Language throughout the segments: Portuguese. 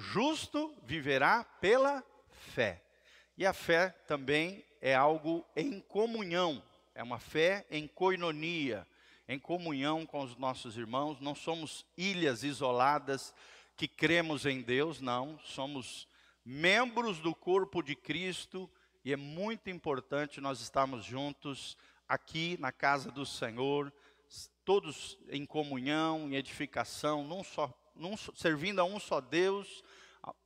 justo viverá pela fé. E a fé também é algo em comunhão, é uma fé em coinonia, em comunhão com os nossos irmãos. Não somos ilhas isoladas que cremos em Deus, não, somos membros do corpo de Cristo e é muito importante nós estarmos juntos aqui na casa do Senhor, todos em comunhão, em edificação, num só, num, servindo a um só Deus,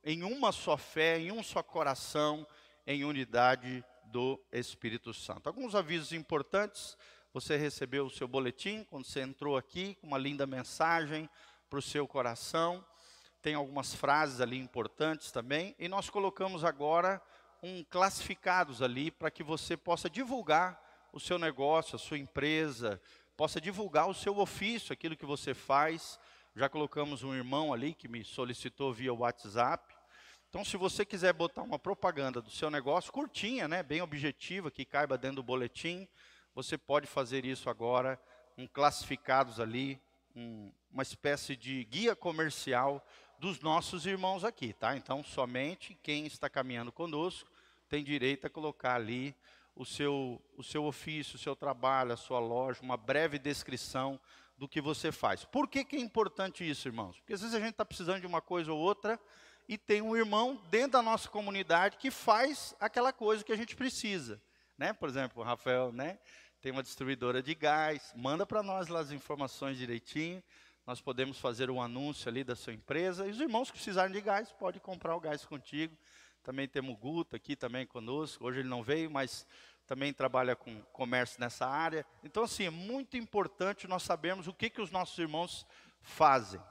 em uma só fé, em um só coração, em unidade do Espírito Santo. Alguns avisos importantes. Você recebeu o seu boletim quando você entrou aqui, com uma linda mensagem para o seu coração. Tem algumas frases ali importantes também. E nós colocamos agora um classificados ali para que você possa divulgar o seu negócio, a sua empresa, possa divulgar o seu ofício, aquilo que você faz. Já colocamos um irmão ali que me solicitou via WhatsApp. Então, se você quiser botar uma propaganda do seu negócio, curtinha, né, bem objetiva, que caiba dentro do boletim, você pode fazer isso agora, um classificados ali, um, uma espécie de guia comercial dos nossos irmãos aqui, tá? Então, somente quem está caminhando conosco tem direito a colocar ali o seu, o seu ofício, o seu trabalho, a sua loja, uma breve descrição do que você faz. Por que, que é importante isso, irmãos? Porque às vezes a gente está precisando de uma coisa ou outra e tem um irmão dentro da nossa comunidade que faz aquela coisa que a gente precisa. Né? Por exemplo, o Rafael né, tem uma distribuidora de gás, manda para nós lá as informações direitinho, nós podemos fazer um anúncio ali da sua empresa, e os irmãos que precisarem de gás, podem comprar o gás contigo. Também temos o Guto aqui também conosco, hoje ele não veio, mas também trabalha com comércio nessa área. Então, assim, é muito importante nós sabermos o que, que os nossos irmãos fazem.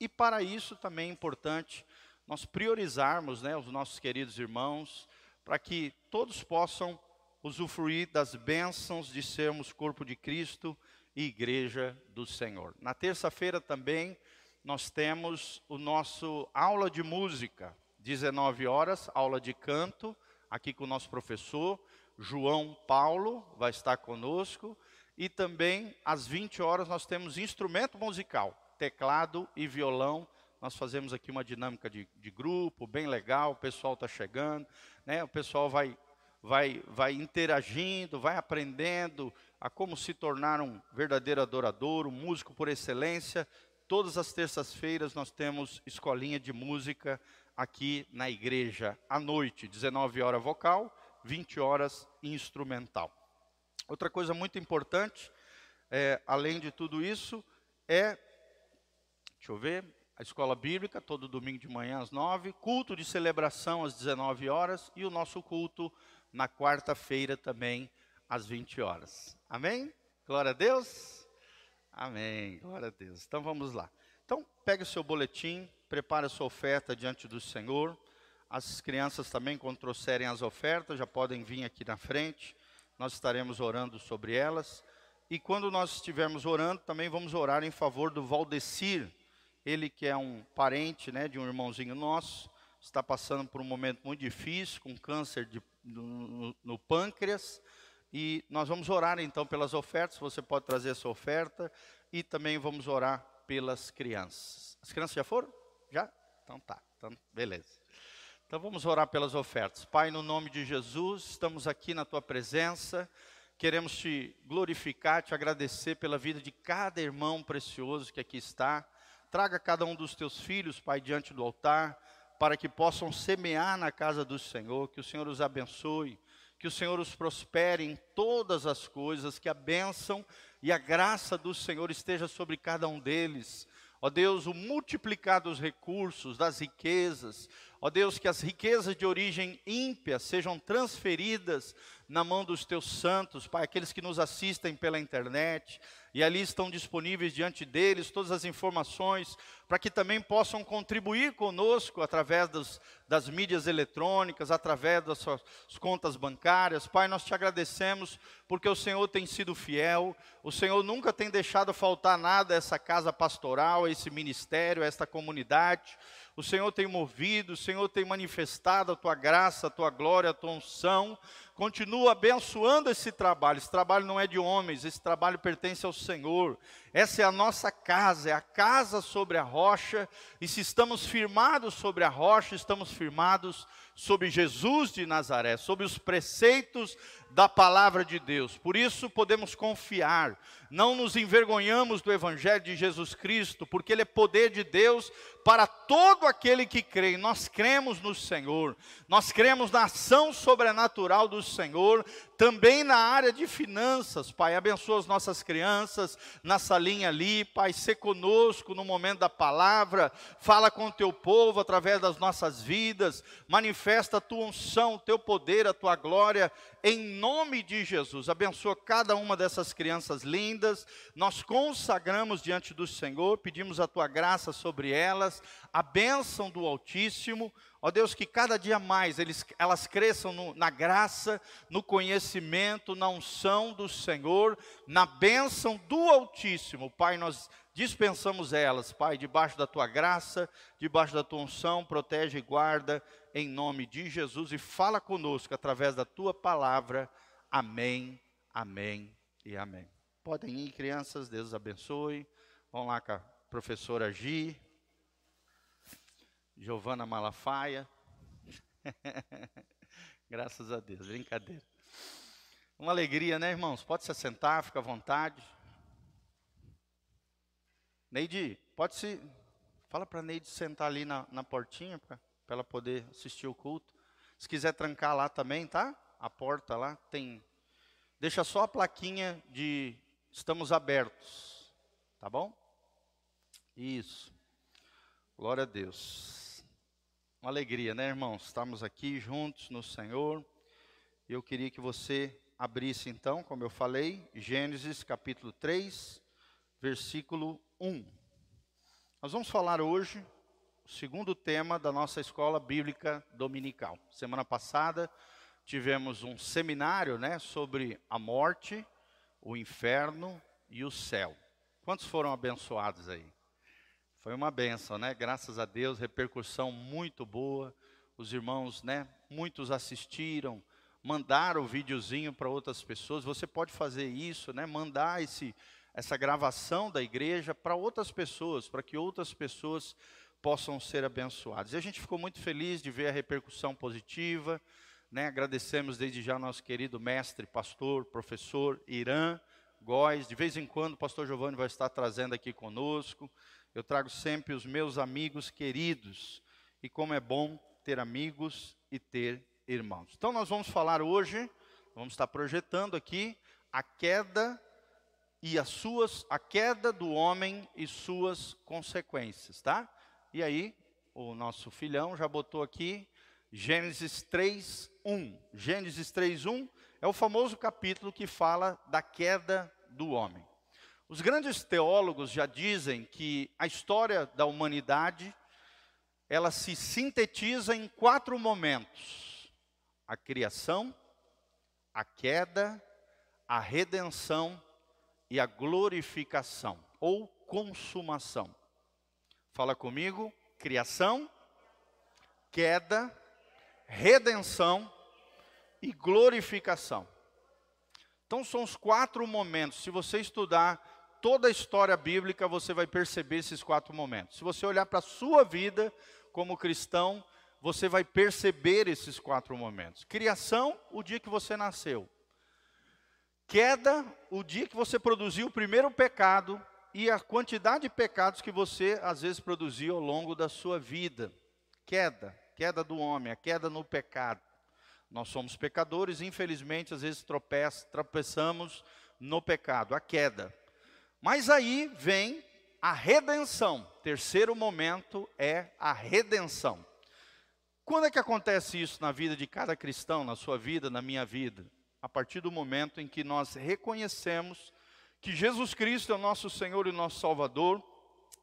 E para isso também é importante nós priorizarmos né, os nossos queridos irmãos, para que todos possam usufruir das bênçãos de sermos corpo de Cristo e igreja do Senhor. Na terça-feira também nós temos o nosso aula de música, 19 horas, aula de canto, aqui com o nosso professor João Paulo vai estar conosco e também às 20 horas nós temos instrumento musical, teclado e violão nós fazemos aqui uma dinâmica de, de grupo, bem legal, o pessoal está chegando, né? o pessoal vai, vai, vai interagindo, vai aprendendo a como se tornar um verdadeiro adorador, um músico por excelência. Todas as terças-feiras nós temos escolinha de música aqui na igreja, à noite, 19 horas vocal, 20 horas instrumental. Outra coisa muito importante, é, além de tudo isso, é, deixa eu ver, a escola bíblica, todo domingo de manhã às nove, culto de celebração às 19 horas e o nosso culto na quarta-feira também às 20 horas. Amém? Glória a Deus? Amém. Glória a Deus. Então vamos lá. Então, pegue o seu boletim, prepare a sua oferta diante do Senhor. As crianças também, quando trouxerem as ofertas, já podem vir aqui na frente. Nós estaremos orando sobre elas. E quando nós estivermos orando, também vamos orar em favor do Valdecir, ele que é um parente né, de um irmãozinho nosso, está passando por um momento muito difícil, com câncer de, no, no pâncreas, e nós vamos orar então pelas ofertas, você pode trazer a sua oferta, e também vamos orar pelas crianças. As crianças já foram? Já? Então tá, então, beleza. Então vamos orar pelas ofertas. Pai, no nome de Jesus, estamos aqui na tua presença, queremos te glorificar, te agradecer pela vida de cada irmão precioso que aqui está, Traga cada um dos teus filhos, Pai, diante do altar, para que possam semear na casa do Senhor, que o Senhor os abençoe, que o Senhor os prospere em todas as coisas, que a bênção e a graça do Senhor esteja sobre cada um deles. Ó Deus, o multiplicar dos recursos, das riquezas, ó Deus, que as riquezas de origem ímpia sejam transferidas na mão dos teus santos, Pai, aqueles que nos assistem pela internet, e ali estão disponíveis diante deles todas as informações, para que também possam contribuir conosco através dos, das mídias eletrônicas, através das suas contas bancárias. Pai, nós te agradecemos porque o Senhor tem sido fiel, o Senhor nunca tem deixado faltar nada a essa casa pastoral, a esse ministério, a esta comunidade. O Senhor tem movido, o Senhor tem manifestado a tua graça, a tua glória, a tua unção. Continua abençoando esse trabalho. Esse trabalho não é de homens, esse trabalho pertence ao Senhor. Essa é a nossa casa, é a casa sobre a rocha, e se estamos firmados sobre a rocha, estamos firmados sobre Jesus de Nazaré, sobre os preceitos da palavra de Deus. Por isso podemos confiar, não nos envergonhamos do evangelho de Jesus Cristo, porque ele é poder de Deus para todo aquele que crê. Nós cremos no Senhor, nós cremos na ação sobrenatural do Senhor, também na área de finanças. Pai, abençoa as nossas crianças na salinha ali, Pai, ser conosco no momento da palavra, fala com o teu povo através das nossas vidas, manifesta a tua unção, o teu poder, a tua glória em nome de Jesus. Abençoa cada uma dessas crianças lindas. Nós consagramos diante do Senhor, pedimos a tua graça sobre elas, a bênção do Altíssimo. Ó Deus, que cada dia mais eles, elas cresçam no, na graça, no conhecimento, na unção do Senhor, na bênção do Altíssimo. Pai, nós dispensamos elas, Pai, debaixo da tua graça, debaixo da tua unção, protege e guarda em nome de Jesus e fala conosco através da tua palavra. Amém, amém e amém. Podem ir, crianças, Deus abençoe. Vão lá com a professora Gi, Giovana Malafaia. Graças a Deus, brincadeira. Uma alegria, né, irmãos? Pode se assentar, fica à vontade. Neide, pode se. Fala para Neide sentar ali na, na portinha para ela poder assistir o culto. Se quiser trancar lá também, tá? A porta lá tem. Deixa só a plaquinha de estamos abertos. Tá bom? Isso. Glória a Deus. Uma alegria, né, irmãos? Estamos aqui juntos no Senhor. Eu queria que você abrisse então, como eu falei, Gênesis capítulo 3, versículo 1. Nós vamos falar hoje segundo tema da nossa escola bíblica dominical. Semana passada tivemos um seminário, né, sobre a morte, o inferno e o céu. Quantos foram abençoados aí? Foi uma benção, né? Graças a Deus, repercussão muito boa. Os irmãos, né, muitos assistiram, mandaram o videozinho para outras pessoas. Você pode fazer isso, né? Mandar esse essa gravação da igreja para outras pessoas, para que outras pessoas possam ser abençoadas. E a gente ficou muito feliz de ver a repercussão positiva. Né? Agradecemos desde já nosso querido mestre, pastor, professor Irã Góes. De vez em quando o pastor Giovanni vai estar trazendo aqui conosco. Eu trago sempre os meus amigos queridos. E como é bom ter amigos e ter irmãos. Então nós vamos falar hoje, vamos estar projetando aqui a queda e as suas a queda do homem e suas consequências, tá? E aí, o nosso filhão já botou aqui Gênesis 3:1. Gênesis 3:1 é o famoso capítulo que fala da queda do homem. Os grandes teólogos já dizem que a história da humanidade ela se sintetiza em quatro momentos: a criação, a queda, a redenção e a glorificação ou consumação. Fala comigo: criação, queda, redenção e glorificação. Então são os quatro momentos. Se você estudar toda a história bíblica, você vai perceber esses quatro momentos. Se você olhar para a sua vida como cristão, você vai perceber esses quatro momentos. Criação, o dia que você nasceu. Queda, o dia que você produziu o primeiro pecado e a quantidade de pecados que você às vezes produziu ao longo da sua vida. Queda, queda do homem, a queda no pecado. Nós somos pecadores, infelizmente, às vezes tropeçamos no pecado, a queda. Mas aí vem a redenção. Terceiro momento é a redenção. Quando é que acontece isso na vida de cada cristão, na sua vida, na minha vida? a partir do momento em que nós reconhecemos que Jesus Cristo é o nosso Senhor e nosso Salvador,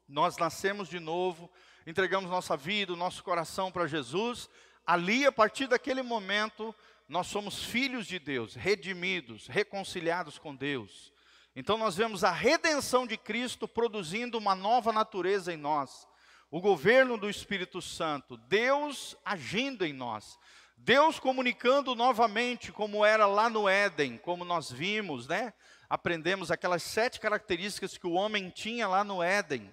nós nascemos de novo, entregamos nossa vida, o nosso coração para Jesus, ali, a partir daquele momento, nós somos filhos de Deus, redimidos, reconciliados com Deus. Então nós vemos a redenção de Cristo produzindo uma nova natureza em nós, o governo do Espírito Santo, Deus agindo em nós. Deus comunicando novamente, como era lá no Éden, como nós vimos, né? Aprendemos aquelas sete características que o homem tinha lá no Éden.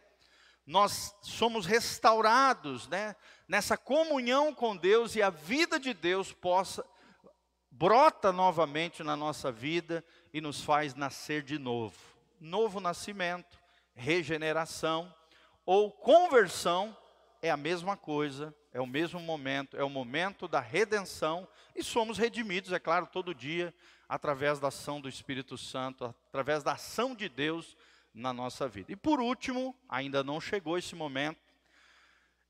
Nós somos restaurados, né, nessa comunhão com Deus e a vida de Deus possa brota novamente na nossa vida e nos faz nascer de novo. Novo nascimento, regeneração ou conversão é a mesma coisa, é o mesmo momento, é o momento da redenção e somos redimidos, é claro, todo dia através da ação do Espírito Santo, através da ação de Deus na nossa vida. E por último, ainda não chegou esse momento,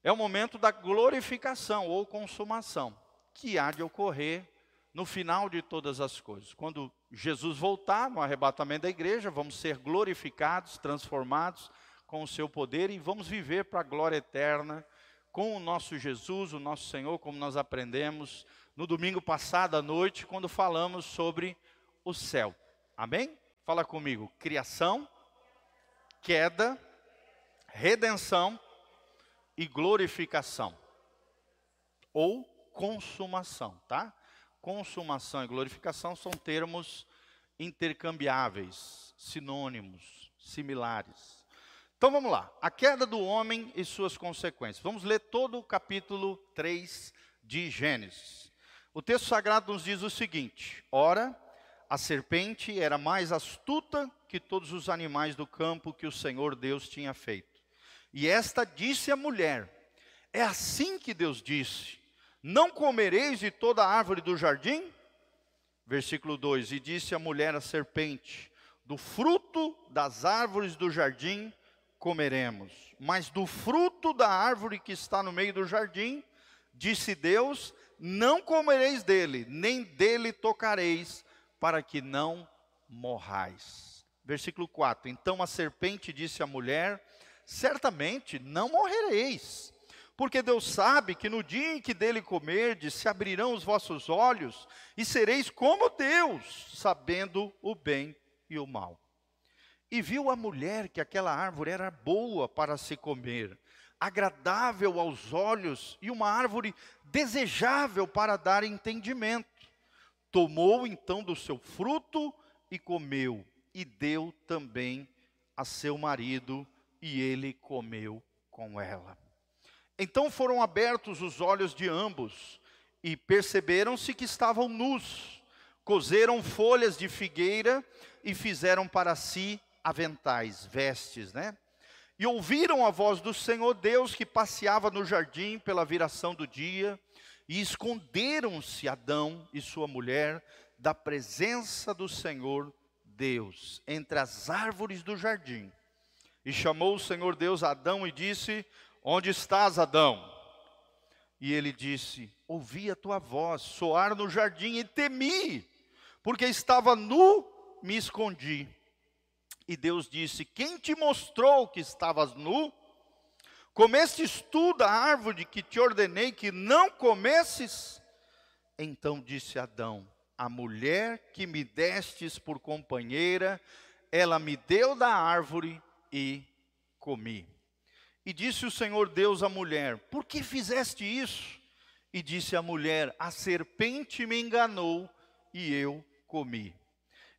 é o momento da glorificação ou consumação, que há de ocorrer no final de todas as coisas. Quando Jesus voltar no arrebatamento da igreja, vamos ser glorificados, transformados com o seu poder e vamos viver para a glória eterna com o nosso Jesus, o nosso Senhor, como nós aprendemos no domingo passado à noite, quando falamos sobre o céu. Amém? Fala comigo: criação, queda, redenção e glorificação. Ou consumação, tá? Consumação e glorificação são termos intercambiáveis, sinônimos, similares. Então vamos lá. A queda do homem e suas consequências. Vamos ler todo o capítulo 3 de Gênesis. O texto sagrado nos diz o seguinte: Ora, a serpente era mais astuta que todos os animais do campo que o Senhor Deus tinha feito. E esta disse à mulher: É assim que Deus disse: Não comereis de toda árvore do jardim? Versículo 2: E disse a mulher à serpente: Do fruto das árvores do jardim comeremos. Mas do fruto da árvore que está no meio do jardim, disse Deus: Não comereis dele, nem dele tocareis, para que não morrais. Versículo 4: Então a serpente disse à mulher: Certamente não morrereis. Porque Deus sabe que no dia em que dele comerdes, se abrirão os vossos olhos e sereis como Deus, sabendo o bem e o mal. E viu a mulher que aquela árvore era boa para se comer, agradável aos olhos e uma árvore desejável para dar entendimento. Tomou então do seu fruto e comeu, e deu também a seu marido, e ele comeu com ela. Então foram abertos os olhos de ambos, e perceberam-se que estavam nus. Cozeram folhas de figueira e fizeram para si aventais, vestes, né? E ouviram a voz do Senhor Deus que passeava no jardim pela viração do dia, e esconderam-se Adão e sua mulher da presença do Senhor Deus entre as árvores do jardim. E chamou o Senhor Deus a Adão e disse: Onde estás, Adão? E ele disse: Ouvi a tua voz soar no jardim e temi, porque estava nu, me escondi. E Deus disse: Quem te mostrou que estavas nu? Comestes tu da árvore que te ordenei que não comesses? Então disse Adão: A mulher que me destes por companheira, ela me deu da árvore e comi. E disse o Senhor Deus à mulher: Por que fizeste isso? E disse a mulher: A serpente me enganou e eu comi.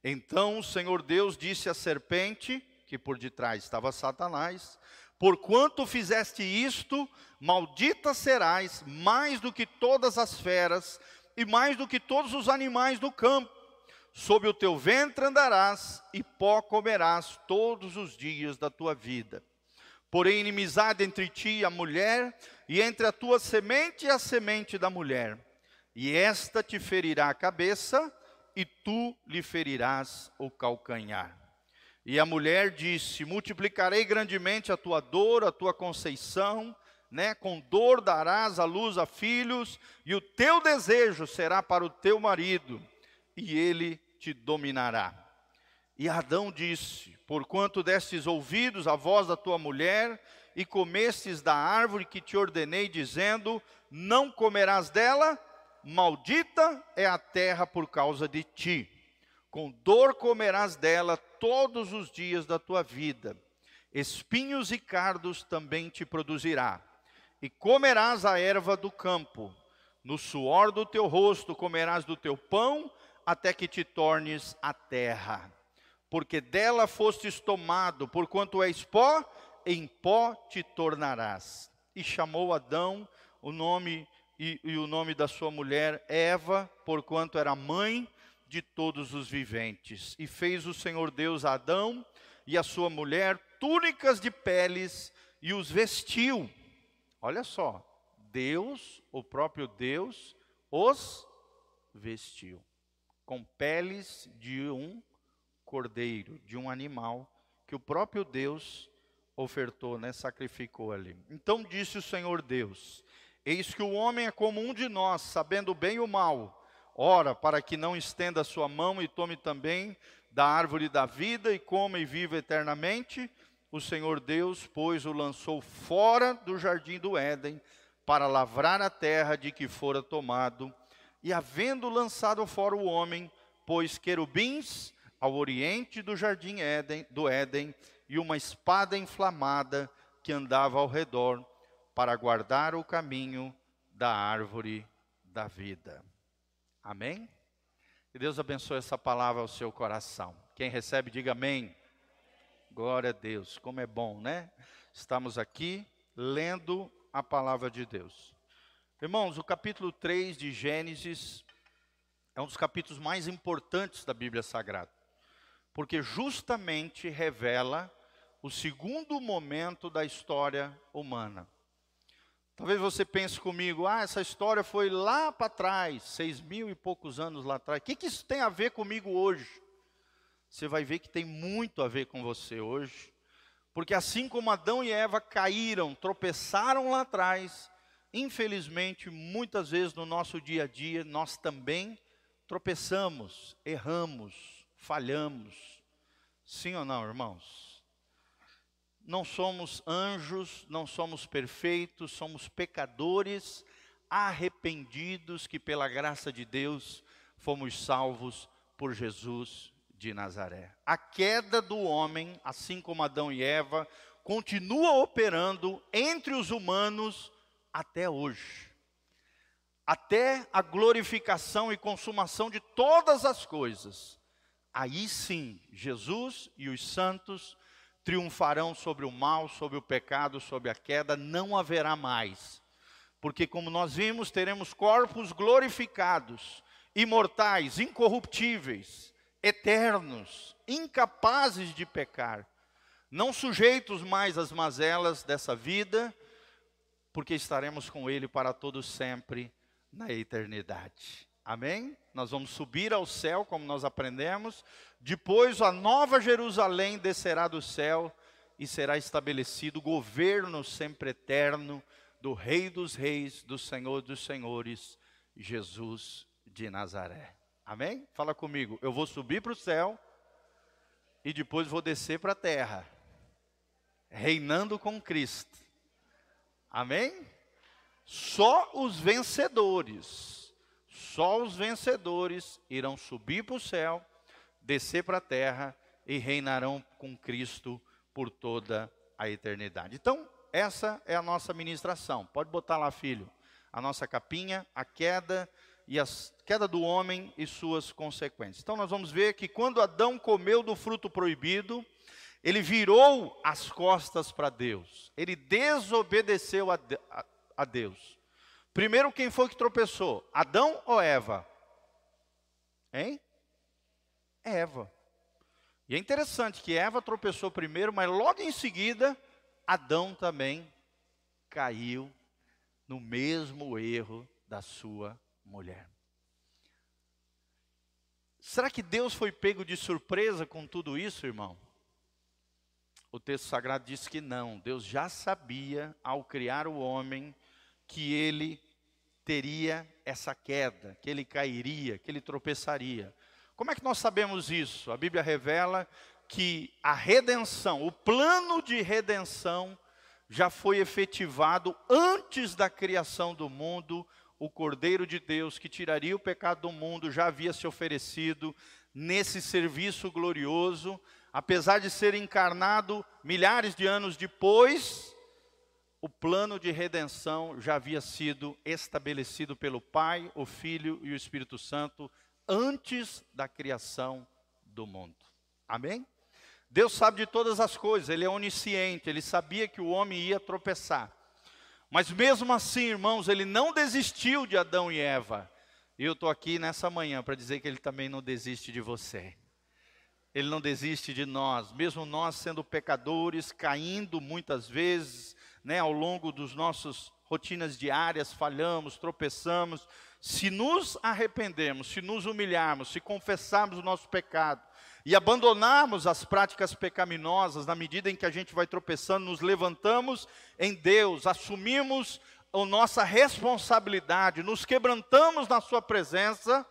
Então o Senhor Deus disse à serpente, que por detrás estava Satanás: Porquanto fizeste isto, maldita serás mais do que todas as feras e mais do que todos os animais do campo. Sob o teu ventre andarás e pó comerás todos os dias da tua vida. Porém, inimizade entre ti e a mulher, e entre a tua semente e a semente da mulher. E esta te ferirá a cabeça, e tu lhe ferirás o calcanhar. E a mulher disse: Multiplicarei grandemente a tua dor, a tua conceição, né? Com dor darás a luz a filhos, e o teu desejo será para o teu marido, e ele te dominará. E Adão disse: Porquanto destes ouvidos à voz da tua mulher, e comestes da árvore que te ordenei, dizendo: Não comerás dela, Maldita é a terra por causa de ti. Com dor comerás dela todos os dias da tua vida. Espinhos e cardos também te produzirá. E comerás a erva do campo. No suor do teu rosto comerás do teu pão, até que te tornes a terra. porque dela fostes tomado, porquanto és pó, em pó te tornarás. E chamou Adão o nome e, e o nome da sua mulher Eva, porquanto era mãe de todos os viventes. E fez o Senhor Deus a Adão e a sua mulher túnicas de peles e os vestiu. Olha só, Deus, o próprio Deus, os vestiu com peles de um cordeiro, de um animal que o próprio Deus ofertou, né, sacrificou ali. Então disse o Senhor Deus: Eis que o homem é como um de nós, sabendo o bem e o mal. Ora, para que não estenda a sua mão e tome também da árvore da vida e coma e viva eternamente, o Senhor Deus, pois, o lançou fora do jardim do Éden para lavrar a terra de que fora tomado. E havendo lançado fora o homem, pôs querubins ao oriente do jardim Éden, do Éden e uma espada inflamada que andava ao redor para guardar o caminho da árvore da vida. Amém? Que Deus abençoe essa palavra ao seu coração. Quem recebe, diga amém. Glória a Deus, como é bom, né? Estamos aqui lendo a palavra de Deus. Irmãos, o capítulo 3 de Gênesis é um dos capítulos mais importantes da Bíblia Sagrada, porque justamente revela o segundo momento da história humana. Talvez você pense comigo, ah, essa história foi lá para trás, seis mil e poucos anos lá atrás. O que, que isso tem a ver comigo hoje? você vai ver que tem muito a ver com você hoje. Porque assim como Adão e Eva caíram, tropeçaram lá atrás, infelizmente, muitas vezes no nosso dia a dia, nós também tropeçamos, erramos, falhamos. Sim ou não, irmãos? Não somos anjos, não somos perfeitos, somos pecadores arrependidos que pela graça de Deus fomos salvos por Jesus de Nazaré. A queda do homem, assim como Adão e Eva, continua operando entre os humanos até hoje. Até a glorificação e consumação de todas as coisas. Aí sim, Jesus e os santos triunfarão sobre o mal, sobre o pecado, sobre a queda, não haverá mais. Porque, como nós vimos, teremos corpos glorificados, imortais, incorruptíveis eternos, incapazes de pecar, não sujeitos mais às mazelas dessa vida, porque estaremos com Ele para todos sempre na eternidade. Amém? Nós vamos subir ao céu, como nós aprendemos. Depois a nova Jerusalém descerá do céu e será estabelecido o governo sempre eterno do Rei dos Reis, do Senhor dos Senhores, Jesus de Nazaré. Amém? Fala comigo. Eu vou subir para o céu e depois vou descer para a terra, reinando com Cristo. Amém? Só os vencedores, só os vencedores irão subir para o céu, descer para a terra e reinarão com Cristo por toda a eternidade. Então, essa é a nossa ministração. Pode botar lá, filho, a nossa capinha, a queda e a queda do homem e suas consequências. Então nós vamos ver que quando Adão comeu do fruto proibido, ele virou as costas para Deus. Ele desobedeceu a, a, a Deus. Primeiro, quem foi que tropeçou? Adão ou Eva? Hein? Eva. E é interessante que Eva tropeçou primeiro, mas logo em seguida, Adão também caiu no mesmo erro da sua mulher. Será que Deus foi pego de surpresa com tudo isso, irmão? O texto sagrado diz que não. Deus já sabia, ao criar o homem, que ele teria essa queda, que ele cairia, que ele tropeçaria. Como é que nós sabemos isso? A Bíblia revela que a redenção, o plano de redenção, já foi efetivado antes da criação do mundo o Cordeiro de Deus que tiraria o pecado do mundo já havia se oferecido nesse serviço glorioso, apesar de ser encarnado milhares de anos depois, o plano de redenção já havia sido estabelecido pelo Pai, o Filho e o Espírito Santo antes da criação do mundo. Amém? Deus sabe de todas as coisas, Ele é onisciente, Ele sabia que o homem ia tropeçar. Mas mesmo assim, irmãos, Ele não desistiu de Adão e Eva. E eu estou aqui nessa manhã para dizer que Ele também não desiste de você. Ele não desiste de nós, mesmo nós sendo pecadores, caindo muitas vezes, né, ao longo dos nossos rotinas diárias, falhamos, tropeçamos. Se nos arrependermos, se nos humilharmos, se confessarmos o nosso pecado e abandonarmos as práticas pecaminosas, na medida em que a gente vai tropeçando, nos levantamos em Deus, assumimos a nossa responsabilidade, nos quebrantamos na Sua presença,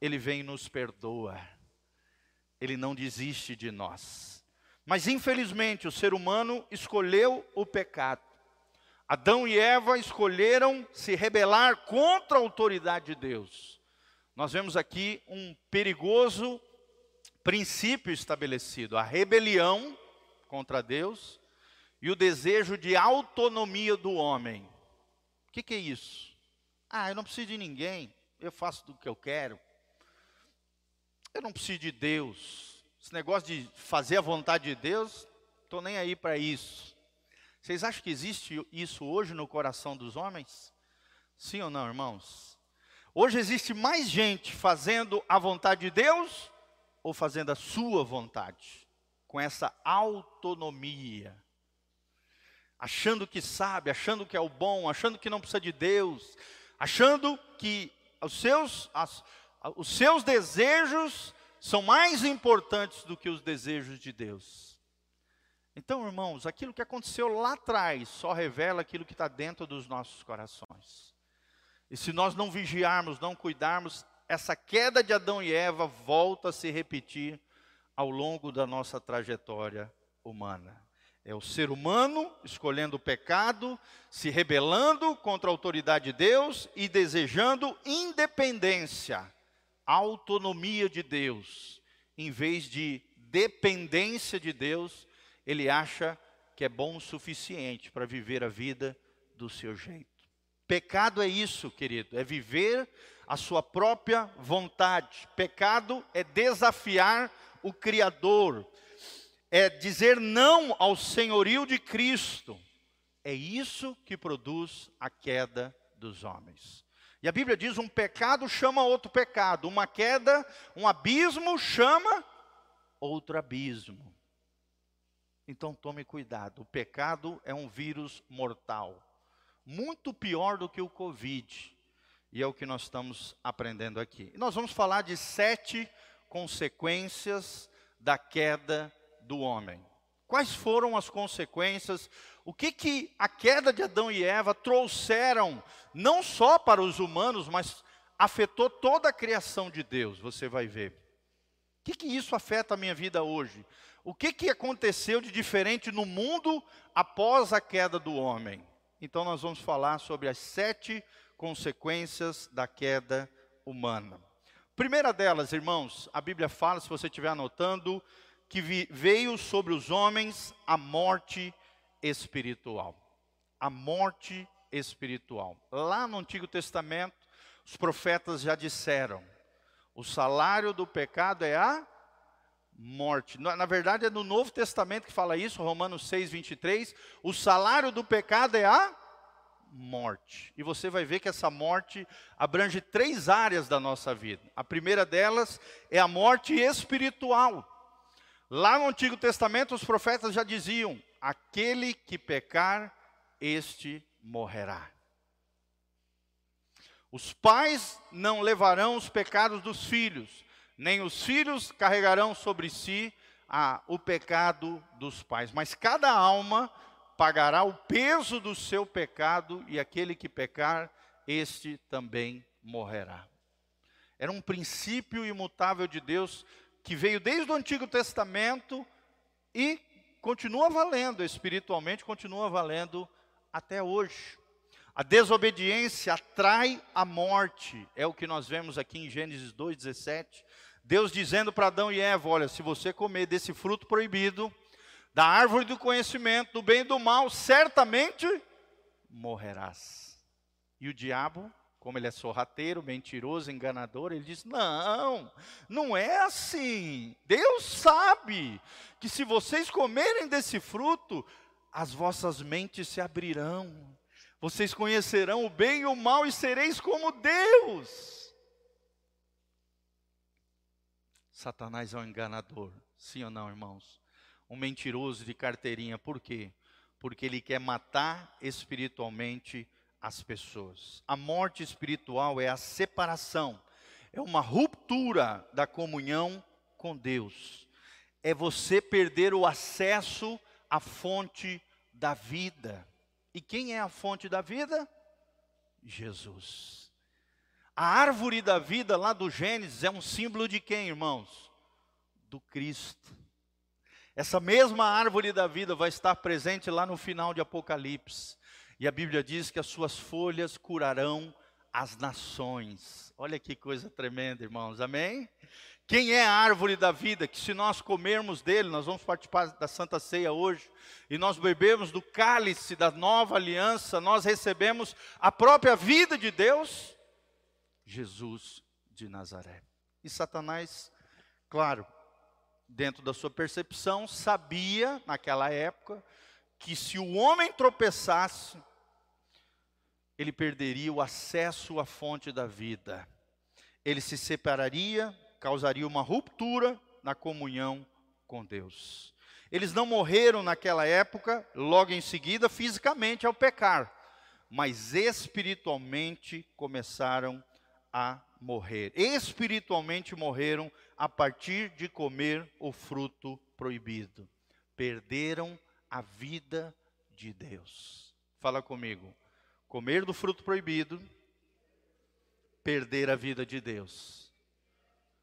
Ele vem e nos perdoa. Ele não desiste de nós. Mas infelizmente o ser humano escolheu o pecado. Adão e Eva escolheram se rebelar contra a autoridade de Deus. Nós vemos aqui um perigoso princípio estabelecido: a rebelião contra Deus e o desejo de autonomia do homem. O que, que é isso? Ah, eu não preciso de ninguém, eu faço do que eu quero. Eu não preciso de Deus. Esse negócio de fazer a vontade de Deus, estou nem aí para isso. Vocês acham que existe isso hoje no coração dos homens? Sim ou não, irmãos? Hoje existe mais gente fazendo a vontade de Deus ou fazendo a sua vontade, com essa autonomia, achando que sabe, achando que é o bom, achando que não precisa de Deus, achando que os seus, as, os seus desejos são mais importantes do que os desejos de Deus. Então, irmãos, aquilo que aconteceu lá atrás só revela aquilo que está dentro dos nossos corações. E se nós não vigiarmos, não cuidarmos, essa queda de Adão e Eva volta a se repetir ao longo da nossa trajetória humana. É o ser humano escolhendo o pecado, se rebelando contra a autoridade de Deus e desejando independência, autonomia de Deus, em vez de dependência de Deus, ele acha que é bom o suficiente para viver a vida do seu jeito. Pecado é isso, querido, é viver a sua própria vontade. Pecado é desafiar o Criador, é dizer não ao senhorio de Cristo. É isso que produz a queda dos homens. E a Bíblia diz: um pecado chama outro pecado, uma queda, um abismo chama outro abismo. Então tome cuidado, o pecado é um vírus mortal, muito pior do que o Covid. E é o que nós estamos aprendendo aqui. E nós vamos falar de sete consequências da queda do homem. Quais foram as consequências? O que, que a queda de Adão e Eva trouxeram, não só para os humanos, mas afetou toda a criação de Deus, você vai ver. O que, que isso afeta a minha vida hoje? O que, que aconteceu de diferente no mundo após a queda do homem? Então, nós vamos falar sobre as sete consequências da queda humana. Primeira delas, irmãos, a Bíblia fala, se você estiver anotando, que veio sobre os homens a morte espiritual. A morte espiritual. Lá no Antigo Testamento, os profetas já disseram: o salário do pecado é a morte. Na, verdade, é no Novo Testamento que fala isso, Romanos 6, 23. O salário do pecado é a morte. E você vai ver que essa morte abrange três áreas da nossa vida. A primeira delas é a morte espiritual. Lá no Antigo Testamento, os profetas já diziam: aquele que pecar, este morrerá. Os pais não levarão os pecados dos filhos, nem os filhos carregarão sobre si a, o pecado dos pais, mas cada alma pagará o peso do seu pecado, e aquele que pecar, este também morrerá. Era um princípio imutável de Deus que veio desde o Antigo Testamento e continua valendo espiritualmente, continua valendo até hoje. A desobediência atrai a morte, é o que nós vemos aqui em Gênesis 2,17. Deus dizendo para Adão e Eva: Olha, se você comer desse fruto proibido, da árvore do conhecimento do bem e do mal, certamente morrerás. E o diabo como ele é sorrateiro, mentiroso, enganador, ele diz: Não, não é assim. Deus sabe que se vocês comerem desse fruto, as vossas mentes se abrirão. Vocês conhecerão o bem e o mal e sereis como Deus. Satanás é um enganador, sim ou não, irmãos? Um mentiroso de carteirinha, por quê? Porque ele quer matar espiritualmente as pessoas. A morte espiritual é a separação, é uma ruptura da comunhão com Deus. É você perder o acesso à fonte da vida. E quem é a fonte da vida? Jesus. A árvore da vida lá do Gênesis é um símbolo de quem, irmãos? Do Cristo. Essa mesma árvore da vida vai estar presente lá no final de Apocalipse. E a Bíblia diz que as suas folhas curarão as nações. Olha que coisa tremenda, irmãos. Amém? Quem é a árvore da vida? Que se nós comermos dele, nós vamos participar da Santa Ceia hoje, e nós bebemos do cálice da nova aliança, nós recebemos a própria vida de Deus, Jesus de Nazaré. E Satanás, claro, dentro da sua percepção, sabia naquela época que se o homem tropeçasse, ele perderia o acesso à fonte da vida. Ele se separaria, causaria uma ruptura na comunhão com Deus. Eles não morreram naquela época, logo em seguida, fisicamente ao pecar, mas espiritualmente começaram a morrer. Espiritualmente morreram a partir de comer o fruto proibido. Perderam a vida de Deus. Fala comigo comer do fruto proibido, perder a vida de Deus.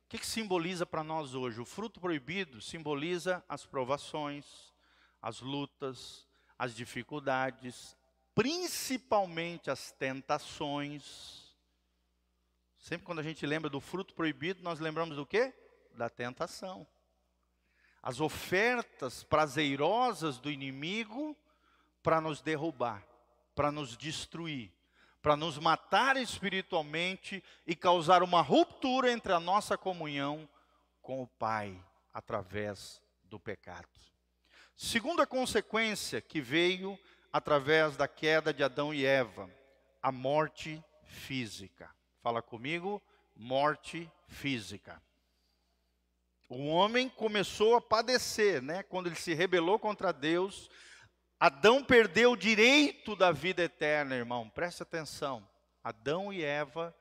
O que, que simboliza para nós hoje? O fruto proibido simboliza as provações, as lutas, as dificuldades, principalmente as tentações. Sempre quando a gente lembra do fruto proibido, nós lembramos do quê? Da tentação. As ofertas prazerosas do inimigo para nos derrubar para nos destruir, para nos matar espiritualmente e causar uma ruptura entre a nossa comunhão com o Pai através do pecado. Segunda consequência que veio através da queda de Adão e Eva, a morte física. Fala comigo, morte física. O homem começou a padecer, né? Quando ele se rebelou contra Deus, Adão perdeu o direito da vida eterna, irmão. Preste atenção. Adão e Eva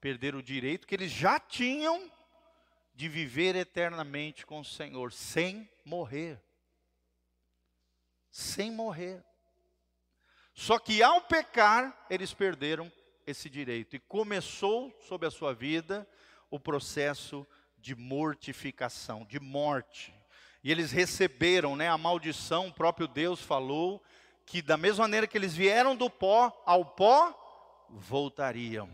perderam o direito que eles já tinham de viver eternamente com o Senhor, sem morrer. Sem morrer. Só que ao pecar, eles perderam esse direito. E começou sobre a sua vida o processo de mortificação, de morte. E eles receberam né, a maldição, o próprio Deus falou que da mesma maneira que eles vieram do pó, ao pó voltariam.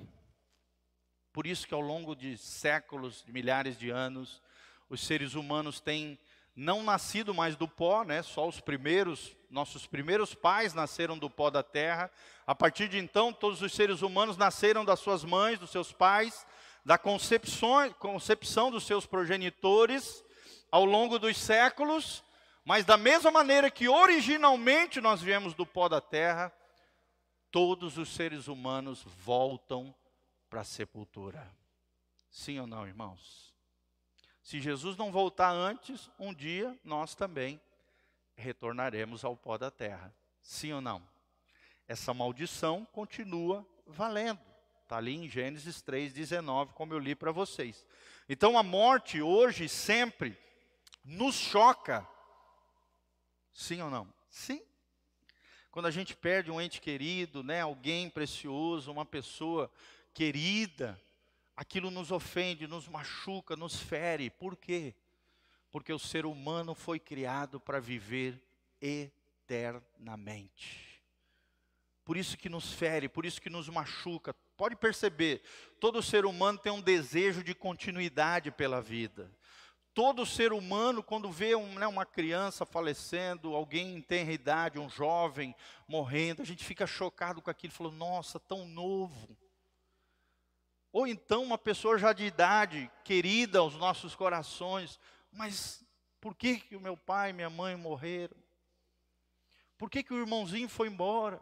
Por isso que ao longo de séculos, de milhares de anos, os seres humanos têm não nascido mais do pó, né? Só os primeiros, nossos primeiros pais nasceram do pó da terra. A partir de então, todos os seres humanos nasceram das suas mães, dos seus pais, da concepção, concepção dos seus progenitores ao longo dos séculos, mas da mesma maneira que originalmente nós viemos do pó da terra, todos os seres humanos voltam para a sepultura. Sim ou não, irmãos? Se Jesus não voltar antes, um dia nós também retornaremos ao pó da terra. Sim ou não? Essa maldição continua valendo. Está ali em Gênesis 3,19, como eu li para vocês. Então a morte hoje, sempre, nos choca. Sim ou não? Sim. Quando a gente perde um ente querido, né, alguém precioso, uma pessoa querida, aquilo nos ofende, nos machuca, nos fere. Por quê? Porque o ser humano foi criado para viver eternamente. Por isso que nos fere, por isso que nos machuca. Pode perceber, todo ser humano tem um desejo de continuidade pela vida. Todo ser humano, quando vê um, né, uma criança falecendo, alguém em tenra idade, um jovem morrendo, a gente fica chocado com aquilo, falou, nossa, tão novo. Ou então uma pessoa já de idade, querida aos nossos corações, mas por que, que o meu pai e minha mãe morreram? Por que, que o irmãozinho foi embora?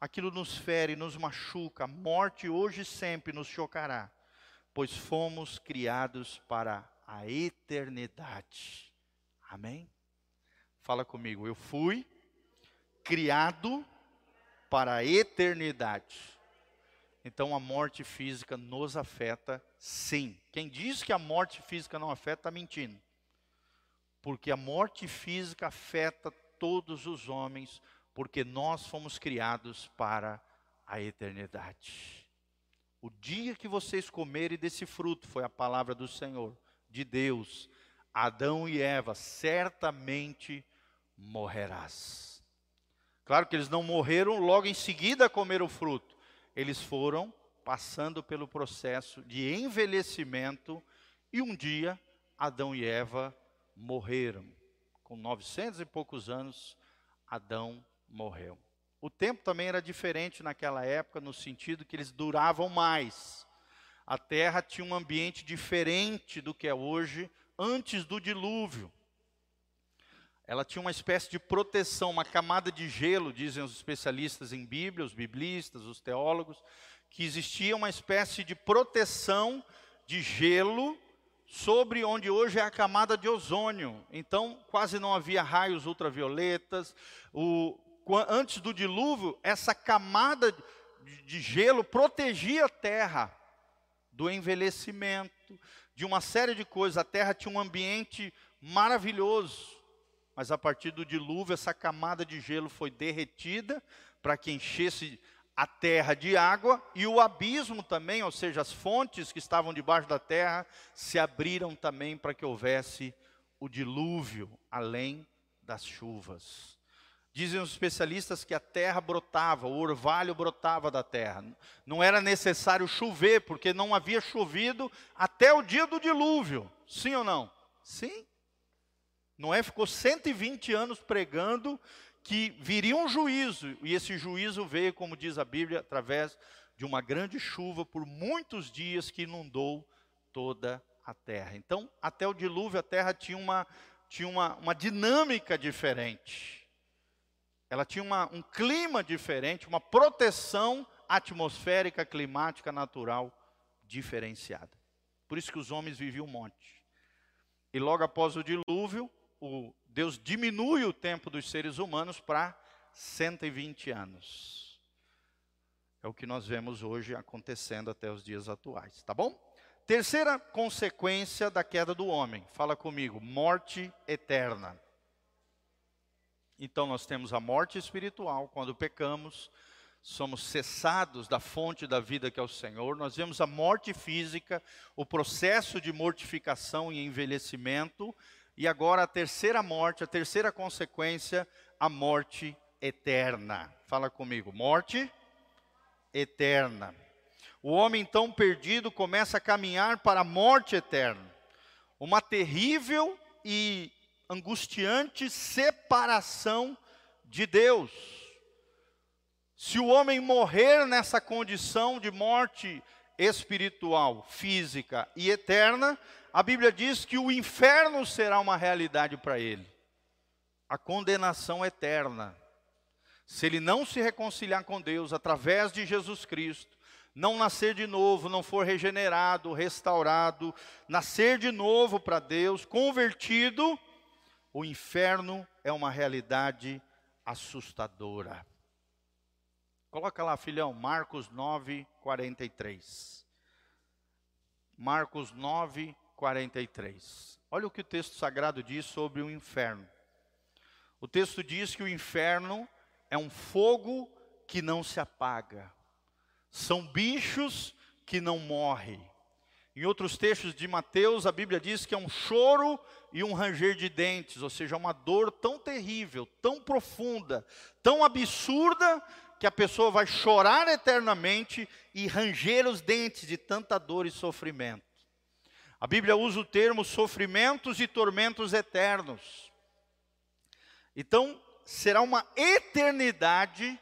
Aquilo nos fere, nos machuca, a morte hoje e sempre nos chocará, pois fomos criados para a eternidade. Amém? Fala comigo, eu fui criado para a eternidade. Então a morte física nos afeta sim. Quem diz que a morte física não afeta, está mentindo. Porque a morte física afeta todos os homens, porque nós fomos criados para a eternidade. O dia que vocês comerem desse fruto, foi a palavra do Senhor, de Deus, Adão e Eva, certamente morrerás. Claro que eles não morreram logo em seguida a comer o fruto eles foram passando pelo processo de envelhecimento e um dia Adão e Eva morreram. Com 900 e poucos anos, Adão morreu. O tempo também era diferente naquela época, no sentido que eles duravam mais. A terra tinha um ambiente diferente do que é hoje, antes do dilúvio. Ela tinha uma espécie de proteção, uma camada de gelo, dizem os especialistas em Bíblia, os biblistas, os teólogos, que existia uma espécie de proteção de gelo sobre onde hoje é a camada de ozônio. Então, quase não havia raios ultravioletas. O, antes do dilúvio, essa camada de gelo protegia a terra do envelhecimento, de uma série de coisas. A terra tinha um ambiente maravilhoso mas a partir do dilúvio, essa camada de gelo foi derretida para que enchesse a terra de água e o abismo também, ou seja, as fontes que estavam debaixo da terra, se abriram também para que houvesse o dilúvio, além das chuvas. Dizem os especialistas que a terra brotava, o orvalho brotava da terra. Não era necessário chover, porque não havia chovido até o dia do dilúvio. Sim ou não? Sim. Noé ficou 120 anos pregando que viria um juízo, e esse juízo veio, como diz a Bíblia, através de uma grande chuva por muitos dias que inundou toda a terra. Então, até o dilúvio, a terra tinha uma, tinha uma, uma dinâmica diferente. Ela tinha uma, um clima diferente, uma proteção atmosférica, climática, natural diferenciada. Por isso que os homens viviam um monte. E logo após o dilúvio, o, Deus diminui o tempo dos seres humanos para 120 anos. É o que nós vemos hoje acontecendo até os dias atuais, tá bom? Terceira consequência da queda do homem, fala comigo, morte eterna. Então nós temos a morte espiritual quando pecamos, somos cessados da fonte da vida que é o Senhor. Nós vemos a morte física, o processo de mortificação e envelhecimento, e agora a terceira morte, a terceira consequência, a morte eterna. Fala comigo, morte eterna. O homem então perdido começa a caminhar para a morte eterna. Uma terrível e angustiante separação de Deus. Se o homem morrer nessa condição de morte espiritual, física e eterna, a Bíblia diz que o inferno será uma realidade para ele. A condenação eterna. Se ele não se reconciliar com Deus através de Jesus Cristo, não nascer de novo, não for regenerado, restaurado, nascer de novo para Deus, convertido, o inferno é uma realidade assustadora. Coloca lá, filhão, Marcos 9, 43. Marcos 9, 43. Olha o que o texto sagrado diz sobre o inferno. O texto diz que o inferno é um fogo que não se apaga. São bichos que não morrem. Em outros textos de Mateus, a Bíblia diz que é um choro e um ranger de dentes, ou seja, uma dor tão terrível, tão profunda, tão absurda, que a pessoa vai chorar eternamente e ranger os dentes de tanta dor e sofrimento. A Bíblia usa o termo sofrimentos e tormentos eternos. Então, será uma eternidade,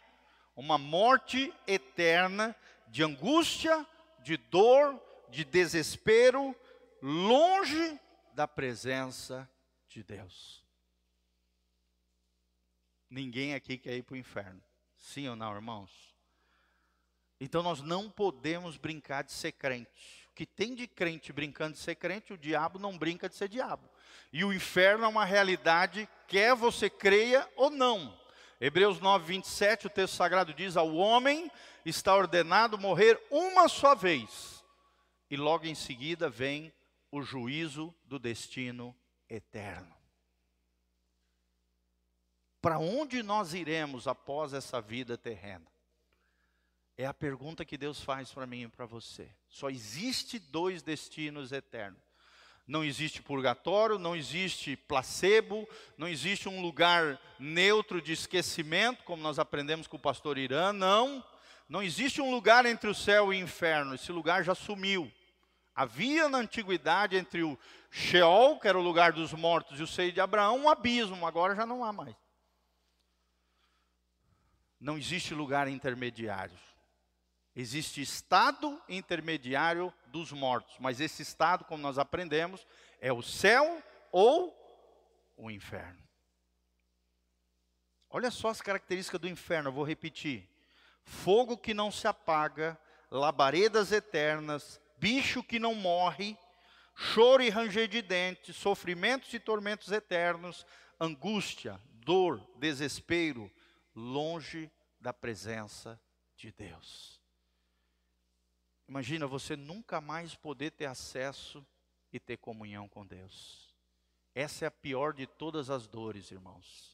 uma morte eterna de angústia, de dor, de desespero, longe da presença de Deus. Ninguém aqui quer ir para o inferno. Sim ou não, irmãos? Então nós não podemos brincar de ser crente. O que tem de crente brincando de ser crente, o diabo não brinca de ser diabo. E o inferno é uma realidade, quer você creia ou não. Hebreus 9, 27, o texto sagrado diz: Ao homem está ordenado morrer uma só vez, e logo em seguida vem o juízo do destino eterno. Para onde nós iremos após essa vida terrena? É a pergunta que Deus faz para mim e para você. Só existe dois destinos eternos. Não existe purgatório, não existe placebo, não existe um lugar neutro de esquecimento, como nós aprendemos com o pastor Irã, não. Não existe um lugar entre o céu e o inferno, esse lugar já sumiu. Havia na antiguidade entre o Sheol, que era o lugar dos mortos, e o seio de Abraão, um abismo, agora já não há mais. Não existe lugar intermediário. Existe estado intermediário dos mortos, mas esse estado, como nós aprendemos, é o céu ou o inferno. Olha só as características do inferno, eu vou repetir: fogo que não se apaga, labaredas eternas, bicho que não morre, choro e ranger de dentes, sofrimentos e tormentos eternos, angústia, dor, desespero, longe da presença de Deus. Imagina você nunca mais poder ter acesso e ter comunhão com Deus. Essa é a pior de todas as dores, irmãos.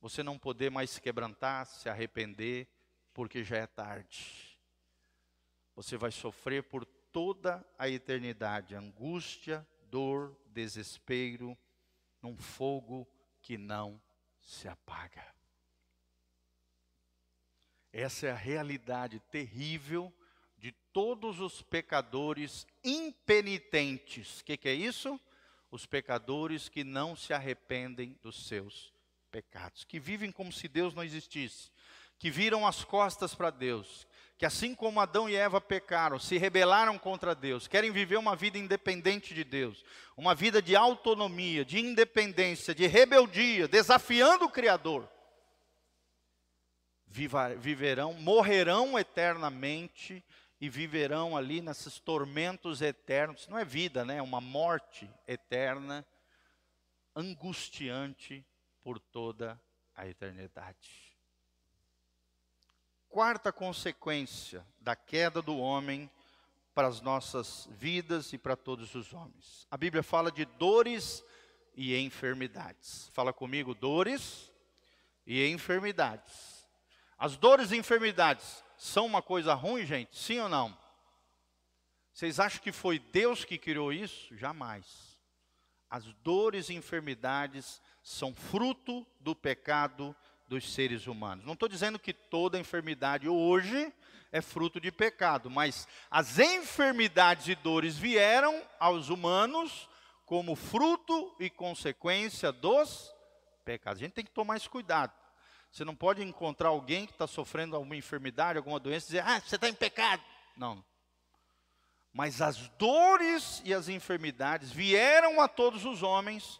Você não poder mais se quebrantar, se arrepender, porque já é tarde. Você vai sofrer por toda a eternidade angústia, dor, desespero, num fogo que não se apaga. Essa é a realidade terrível de todos os pecadores impenitentes. O que, que é isso? Os pecadores que não se arrependem dos seus pecados, que vivem como se Deus não existisse, que viram as costas para Deus, que assim como Adão e Eva pecaram, se rebelaram contra Deus, querem viver uma vida independente de Deus, uma vida de autonomia, de independência, de rebeldia, desafiando o Criador, viverão, morrerão eternamente e viverão ali nesses tormentos eternos. Não é vida, né? É uma morte eterna, angustiante por toda a eternidade. Quarta consequência da queda do homem para as nossas vidas e para todos os homens. A Bíblia fala de dores e enfermidades. Fala comigo, dores e enfermidades. As dores e enfermidades são uma coisa ruim, gente? Sim ou não? Vocês acham que foi Deus que criou isso? Jamais. As dores e enfermidades são fruto do pecado dos seres humanos. Não estou dizendo que toda enfermidade hoje é fruto de pecado, mas as enfermidades e dores vieram aos humanos como fruto e consequência dos pecados. A gente tem que tomar esse cuidado. Você não pode encontrar alguém que está sofrendo alguma enfermidade, alguma doença, e dizer, ah, você está em pecado. Não. Mas as dores e as enfermidades vieram a todos os homens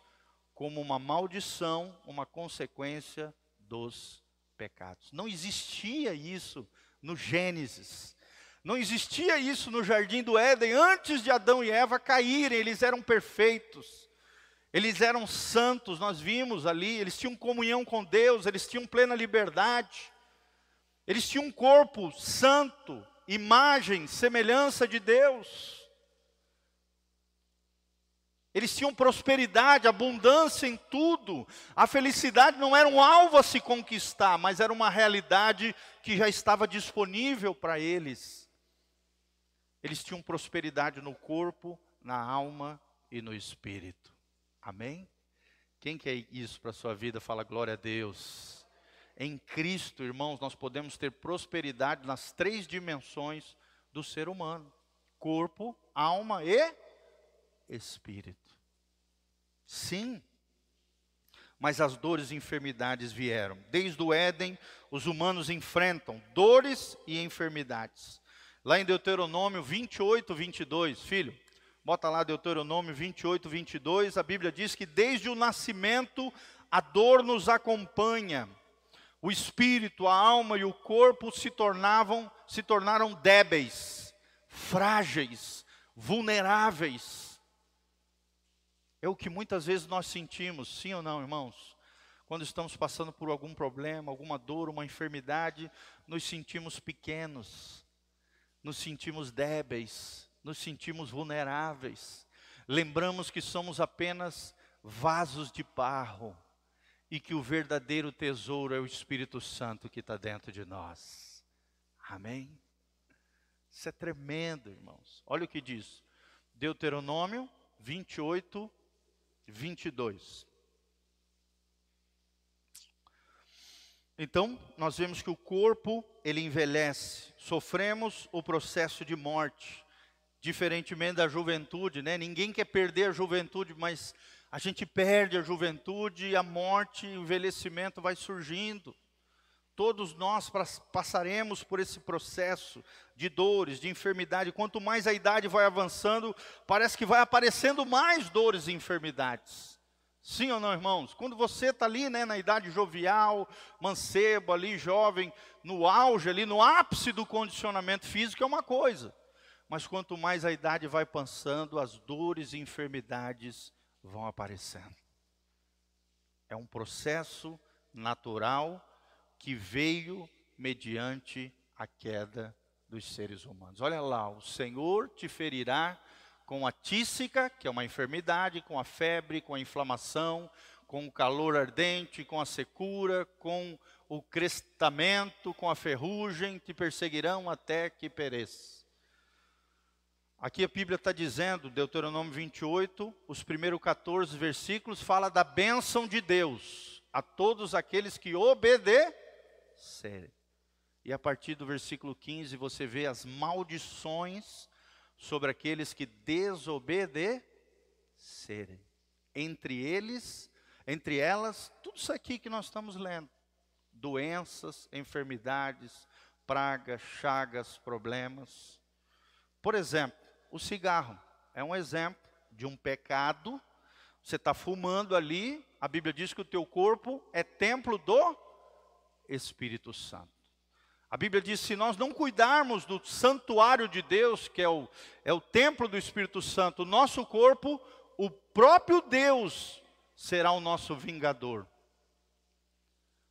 como uma maldição, uma consequência dos pecados. Não existia isso no Gênesis. Não existia isso no jardim do Éden antes de Adão e Eva caírem, eles eram perfeitos. Eles eram santos, nós vimos ali, eles tinham comunhão com Deus, eles tinham plena liberdade. Eles tinham um corpo santo, imagem, semelhança de Deus. Eles tinham prosperidade, abundância em tudo. A felicidade não era um alvo a se conquistar, mas era uma realidade que já estava disponível para eles. Eles tinham prosperidade no corpo, na alma e no espírito. Amém? Quem quer isso para a sua vida? Fala glória a Deus. Em Cristo, irmãos, nós podemos ter prosperidade nas três dimensões do ser humano: corpo, alma e espírito. Sim. Mas as dores e enfermidades vieram. Desde o Éden, os humanos enfrentam dores e enfermidades. lá em Deuteronômio 28, 22. Filho, bota lá Deuteronômio 28, 22. A Bíblia diz que desde o nascimento a dor nos acompanha. O espírito, a alma e o corpo se tornavam, se tornaram débeis, frágeis, vulneráveis. É o que muitas vezes nós sentimos, sim ou não, irmãos? Quando estamos passando por algum problema, alguma dor, uma enfermidade, nos sentimos pequenos, nos sentimos débeis, nos sentimos vulneráveis. Lembramos que somos apenas vasos de barro e que o verdadeiro tesouro é o Espírito Santo que está dentro de nós. Amém? Isso é tremendo, irmãos. Olha o que diz Deuteronômio 28, 22. Então, nós vemos que o corpo, ele envelhece. Sofremos o processo de morte, diferentemente da juventude, né? Ninguém quer perder a juventude, mas a gente perde a juventude, a morte, o envelhecimento vai surgindo. Todos nós passaremos por esse processo de dores, de enfermidade. Quanto mais a idade vai avançando, parece que vai aparecendo mais dores e enfermidades. Sim ou não, irmãos? Quando você está ali, né, na idade jovial, mancebo, ali, jovem, no auge, ali, no ápice do condicionamento físico, é uma coisa. Mas quanto mais a idade vai passando, as dores e enfermidades vão aparecendo. É um processo natural que veio mediante a queda dos seres humanos. Olha lá, o Senhor te ferirá com a tísica, que é uma enfermidade, com a febre, com a inflamação, com o calor ardente, com a secura, com o crestamento, com a ferrugem, te perseguirão até que pereça. Aqui a Bíblia está dizendo, Deuteronômio 28, os primeiros 14 versículos, fala da bênção de Deus a todos aqueles que obedecerem. E a partir do versículo 15 você vê as maldições sobre aqueles que desobedecerem. Entre eles, entre elas, tudo isso aqui que nós estamos lendo: doenças, enfermidades, pragas, chagas, problemas. Por exemplo, o cigarro é um exemplo de um pecado. Você está fumando ali, a Bíblia diz que o teu corpo é templo do Espírito Santo. A Bíblia diz: se nós não cuidarmos do santuário de Deus, que é o, é o templo do Espírito Santo, o nosso corpo, o próprio Deus será o nosso vingador.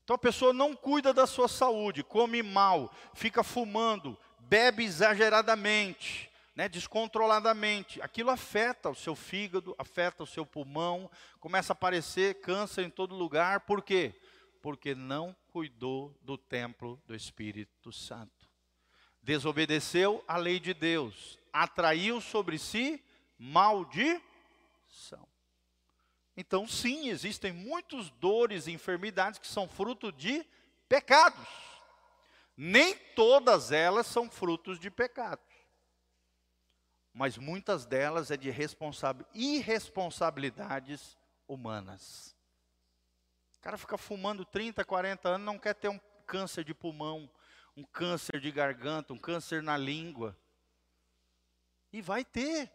Então a pessoa não cuida da sua saúde, come mal, fica fumando, bebe exageradamente, né, descontroladamente, aquilo afeta o seu fígado, afeta o seu pulmão, começa a aparecer câncer em todo lugar, por quê? Porque não cuidou do templo do Espírito Santo. Desobedeceu a lei de Deus, atraiu sobre si maldição. Então, sim, existem muitas dores e enfermidades que são fruto de pecados. Nem todas elas são frutos de pecado mas muitas delas é de irresponsabilidades humanas. Cara fica fumando 30, 40 anos, não quer ter um câncer de pulmão, um câncer de garganta, um câncer na língua. E vai ter.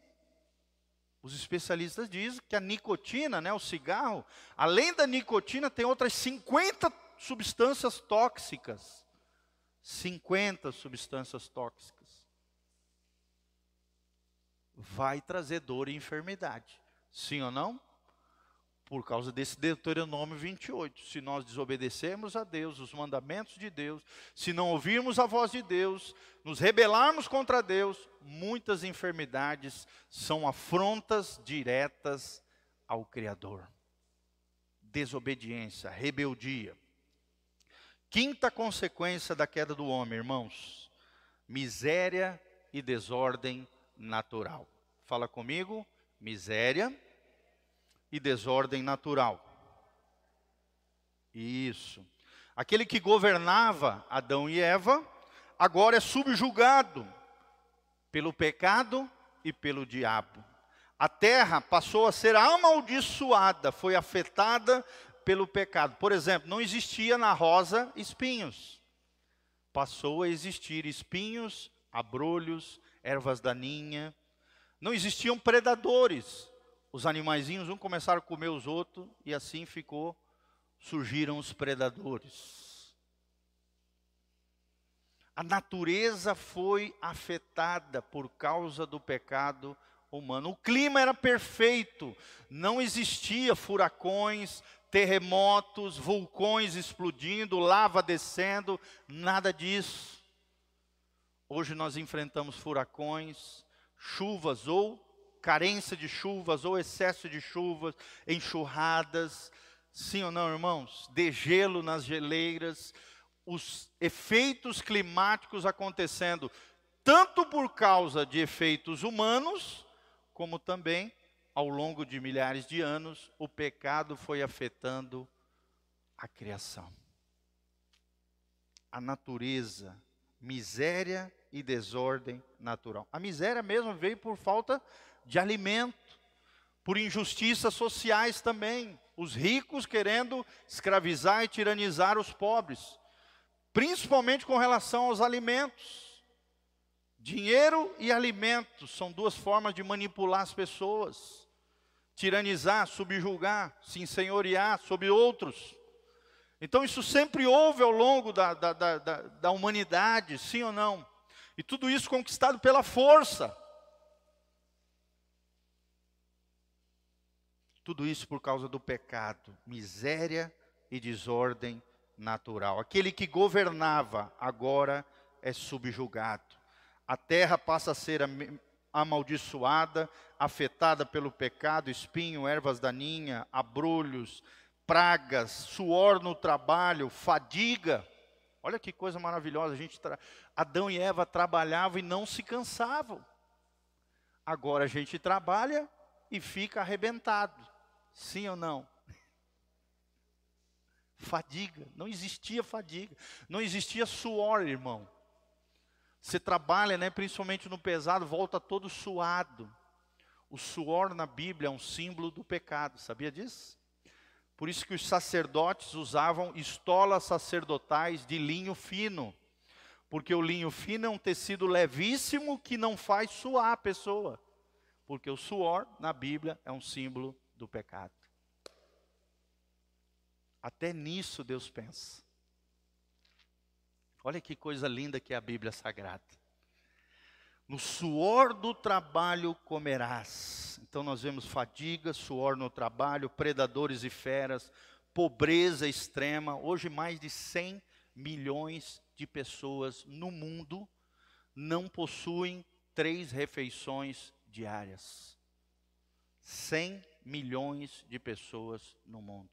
Os especialistas dizem que a nicotina, né, o cigarro, além da nicotina, tem outras 50 substâncias tóxicas. 50 substâncias tóxicas vai trazer dor e enfermidade. Sim ou não? Por causa desse Deuteronômio 28. Se nós desobedecermos a Deus, os mandamentos de Deus, se não ouvirmos a voz de Deus, nos rebelarmos contra Deus, muitas enfermidades são afrontas diretas ao Criador. Desobediência, rebeldia. Quinta consequência da queda do homem, irmãos: miséria e desordem natural. Fala comigo, miséria e desordem natural. Isso. Aquele que governava Adão e Eva, agora é subjugado pelo pecado e pelo diabo. A terra passou a ser amaldiçoada, foi afetada pelo pecado. Por exemplo, não existia na rosa espinhos. Passou a existir espinhos abrolhos, ervas daninhas. Não existiam predadores. Os animaizinhos um começaram a comer os outros e assim ficou, surgiram os predadores. A natureza foi afetada por causa do pecado humano. O clima era perfeito, não existia furacões, terremotos, vulcões explodindo, lava descendo, nada disso. Hoje nós enfrentamos furacões, chuvas ou carência de chuvas ou excesso de chuvas, enxurradas, sim ou não, irmãos? Degelo nas geleiras, os efeitos climáticos acontecendo tanto por causa de efeitos humanos, como também ao longo de milhares de anos, o pecado foi afetando a criação. A natureza, miséria e desordem natural. A miséria mesmo veio por falta de alimento, por injustiças sociais também. Os ricos querendo escravizar e tiranizar os pobres, principalmente com relação aos alimentos. Dinheiro e alimentos são duas formas de manipular as pessoas tiranizar, subjugar, se ensenhorear sobre outros. Então, isso sempre houve ao longo da, da, da, da, humanidade, sim ou não? E tudo isso conquistado pela força. Tudo isso por causa do pecado, miséria e desordem natural. Aquele que governava agora é subjugado. A terra passa a ser amaldiçoada, afetada pelo pecado, espinho, ervas daninhas, abrolhos, pragas, suor no trabalho, fadiga. Olha que coisa maravilhosa, a gente tra... Adão e Eva trabalhavam e não se cansavam. Agora a gente trabalha e fica arrebentado. Sim ou não? Fadiga, não existia fadiga, não existia suor, irmão. Você trabalha, né, principalmente no pesado, volta todo suado. O suor na Bíblia é um símbolo do pecado, sabia disso? Por isso que os sacerdotes usavam estolas sacerdotais de linho fino. Porque o linho fino é um tecido levíssimo que não faz suar a pessoa. Porque o suor na Bíblia é um símbolo do pecado. Até nisso Deus pensa. Olha que coisa linda que é a Bíblia Sagrada. No suor do trabalho comerás. Então nós vemos fadiga, suor no trabalho, predadores e feras, pobreza extrema. Hoje mais de 100 milhões de pessoas no mundo não possuem três refeições diárias. 100 milhões de pessoas no mundo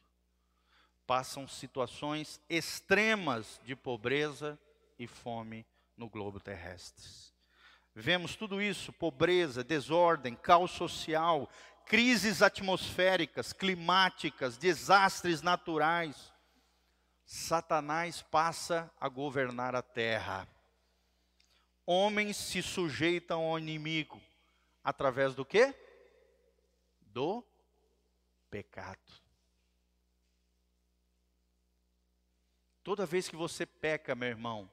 passam situações extremas de pobreza e fome no globo terrestre. Vemos tudo isso: pobreza, desordem, caos social, crises atmosféricas, climáticas, desastres naturais. Satanás passa a governar a terra. Homens se sujeitam ao inimigo através do quê? Do pecado. Toda vez que você peca, meu irmão,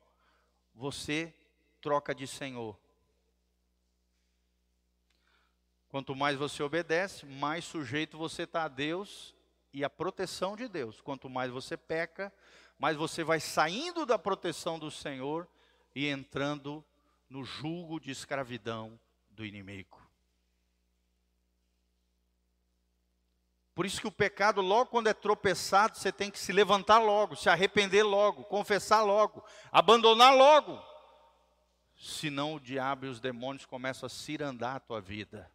você troca de Senhor. Quanto mais você obedece, mais sujeito você está a Deus e à proteção de Deus. Quanto mais você peca, mais você vai saindo da proteção do Senhor e entrando no julgo de escravidão do inimigo. Por isso que o pecado, logo quando é tropeçado, você tem que se levantar logo, se arrepender logo, confessar logo, abandonar logo. Senão o diabo e os demônios começam a cirandar a tua vida,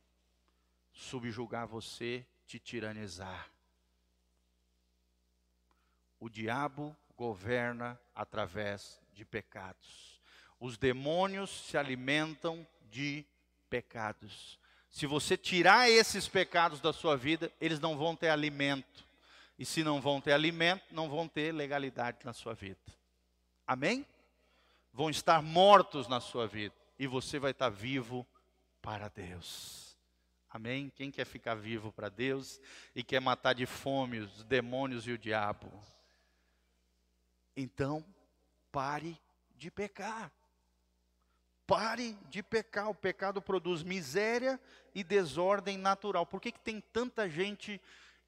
subjugar você, te tiranizar. O diabo governa através de pecados. Os demônios se alimentam de pecados. Se você tirar esses pecados da sua vida, eles não vão ter alimento. E se não vão ter alimento, não vão ter legalidade na sua vida. Amém? Vão estar mortos na sua vida. E você vai estar vivo para Deus. Amém? Quem quer ficar vivo para Deus e quer matar de fome os demônios e o diabo? Então, pare de pecar. Pare de pecar. O pecado produz miséria e desordem natural. Por que, que tem tanta gente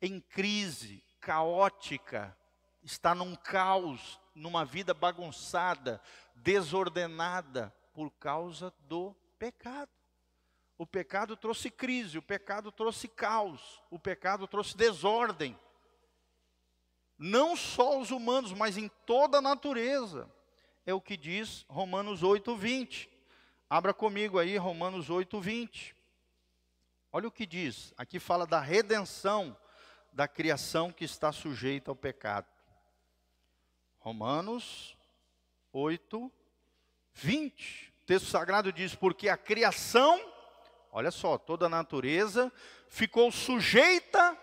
em crise, caótica, está num caos, numa vida bagunçada, desordenada, por causa do pecado? O pecado trouxe crise, o pecado trouxe caos, o pecado trouxe desordem. Não só os humanos, mas em toda a natureza. É o que diz Romanos 8, 20. Abra comigo aí Romanos 8, 20. Olha o que diz. Aqui fala da redenção da criação que está sujeita ao pecado. Romanos 8, 20. O texto sagrado diz: Porque a criação, olha só, toda a natureza ficou sujeita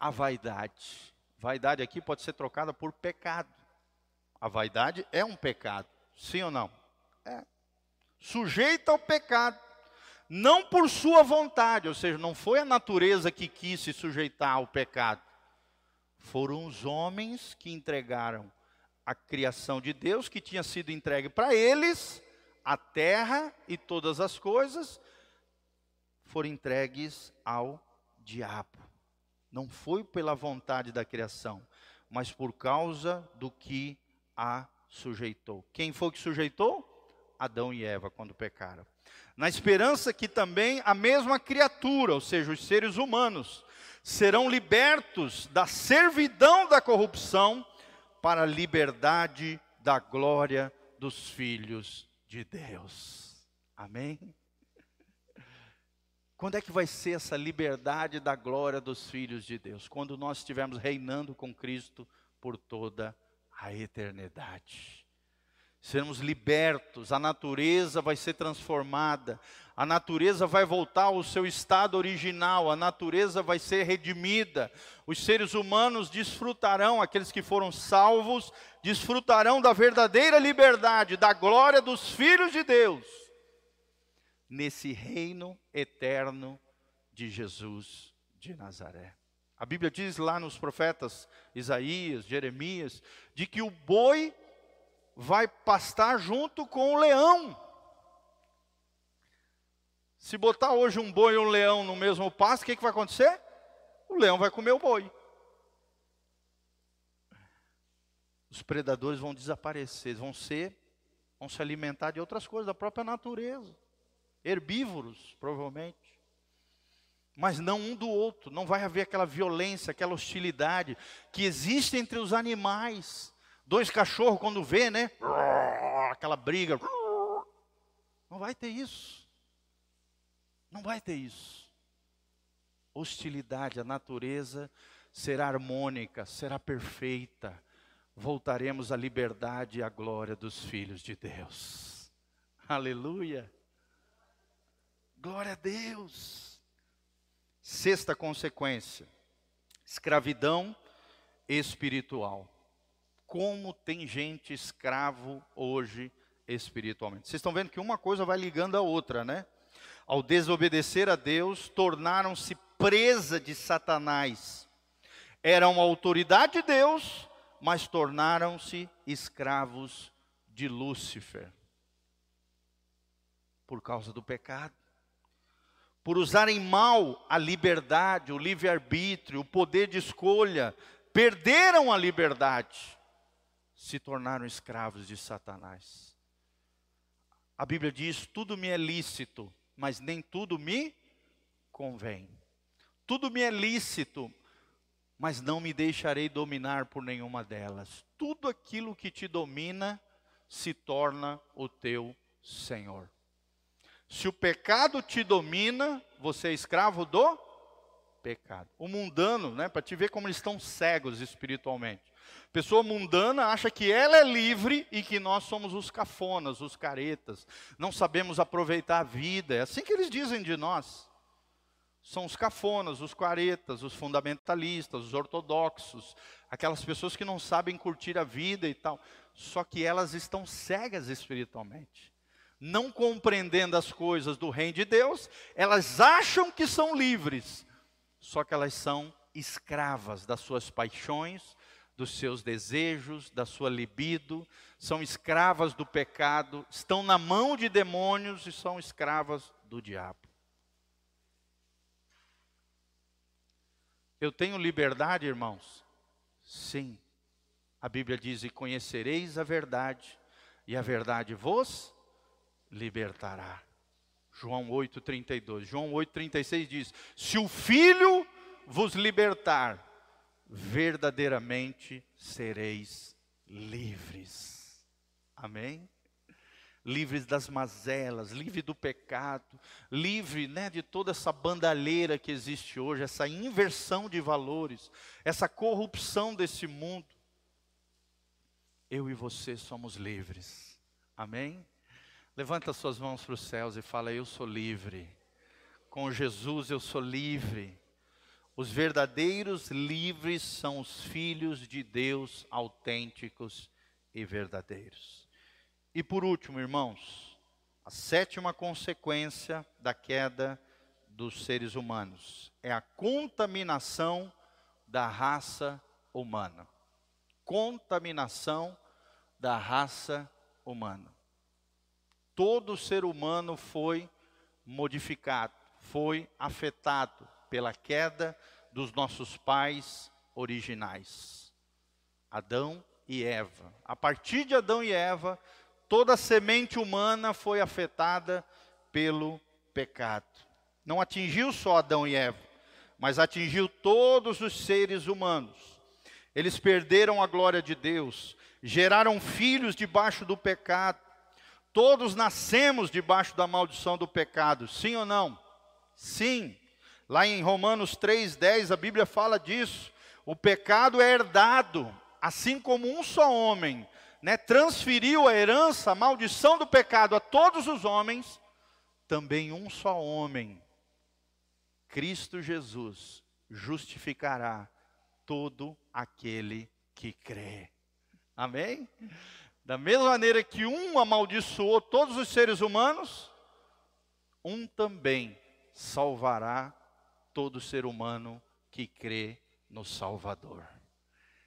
à vaidade. Vaidade aqui pode ser trocada por pecado. A vaidade é um pecado, sim ou não? É. Sujeita ao pecado, não por sua vontade, ou seja, não foi a natureza que quis se sujeitar ao pecado. Foram os homens que entregaram a criação de Deus, que tinha sido entregue para eles, a terra e todas as coisas, foram entregues ao diabo não foi pela vontade da criação, mas por causa do que a sujeitou. Quem foi que sujeitou? Adão e Eva, quando pecaram. Na esperança que também a mesma criatura, ou seja, os seres humanos, serão libertos da servidão da corrupção para a liberdade da glória dos filhos de Deus. Amém? Quando é que vai ser essa liberdade da glória dos filhos de Deus? Quando nós estivermos reinando com Cristo por toda a eternidade. Seremos libertos, a natureza vai ser transformada, a natureza vai voltar ao seu estado original, a natureza vai ser redimida, os seres humanos desfrutarão, aqueles que foram salvos, desfrutarão da verdadeira liberdade, da glória dos filhos de Deus nesse reino eterno de Jesus de Nazaré. A Bíblia diz lá nos profetas Isaías, Jeremias, de que o boi vai pastar junto com o leão. Se botar hoje um boi e um leão no mesmo pasto, o que, que vai acontecer? O leão vai comer o boi. Os predadores vão desaparecer, vão ser, vão se alimentar de outras coisas, da própria natureza herbívoros, provavelmente. Mas não um do outro, não vai haver aquela violência, aquela hostilidade que existe entre os animais. Dois cachorros, quando vê, né? Aquela briga. Não vai ter isso. Não vai ter isso. Hostilidade, a natureza será harmônica, será perfeita. Voltaremos à liberdade e à glória dos filhos de Deus. Aleluia. Glória a Deus. Sexta consequência: escravidão espiritual. Como tem gente escravo hoje espiritualmente? Vocês estão vendo que uma coisa vai ligando a outra, né? Ao desobedecer a Deus, tornaram-se presa de Satanás. Eram autoridade de Deus, mas tornaram-se escravos de Lúcifer por causa do pecado por usarem mal a liberdade, o livre-arbítrio, o poder de escolha, perderam a liberdade, se tornaram escravos de Satanás. A Bíblia diz: tudo me é lícito, mas nem tudo me convém. Tudo me é lícito, mas não me deixarei dominar por nenhuma delas. Tudo aquilo que te domina se torna o teu Senhor. Se o pecado te domina, você é escravo do pecado. O mundano, né, para te ver como eles estão cegos espiritualmente. Pessoa mundana acha que ela é livre e que nós somos os cafonas, os caretas. Não sabemos aproveitar a vida. É assim que eles dizem de nós. São os cafonas, os caretas, os fundamentalistas, os ortodoxos, aquelas pessoas que não sabem curtir a vida e tal. Só que elas estão cegas espiritualmente não compreendendo as coisas do reino de Deus, elas acham que são livres, só que elas são escravas das suas paixões, dos seus desejos, da sua libido, são escravas do pecado, estão na mão de demônios e são escravas do diabo. Eu tenho liberdade, irmãos? Sim. A Bíblia diz: E conhecereis a verdade, e a verdade vos libertará. João 8,32. João 8,36 diz: Se o Filho vos libertar, verdadeiramente sereis livres. Amém? Livres das mazelas, livre do pecado, livre né, de toda essa bandalheira que existe hoje, essa inversão de valores, essa corrupção desse mundo. Eu e você somos livres. Amém? Levanta suas mãos para os céus e fala: Eu sou livre. Com Jesus eu sou livre. Os verdadeiros livres são os filhos de Deus autênticos e verdadeiros. E por último, irmãos, a sétima consequência da queda dos seres humanos é a contaminação da raça humana. Contaminação da raça humana todo ser humano foi modificado, foi afetado pela queda dos nossos pais originais, Adão e Eva. A partir de Adão e Eva, toda a semente humana foi afetada pelo pecado. Não atingiu só Adão e Eva, mas atingiu todos os seres humanos. Eles perderam a glória de Deus, geraram filhos debaixo do pecado, Todos nascemos debaixo da maldição do pecado, sim ou não? Sim. Lá em Romanos 3:10 a Bíblia fala disso. O pecado é herdado, assim como um só homem, né, transferiu a herança, a maldição do pecado a todos os homens, também um só homem, Cristo Jesus, justificará todo aquele que crê. Amém? Da mesma maneira que um amaldiçoou todos os seres humanos, um também salvará todo ser humano que crê no Salvador.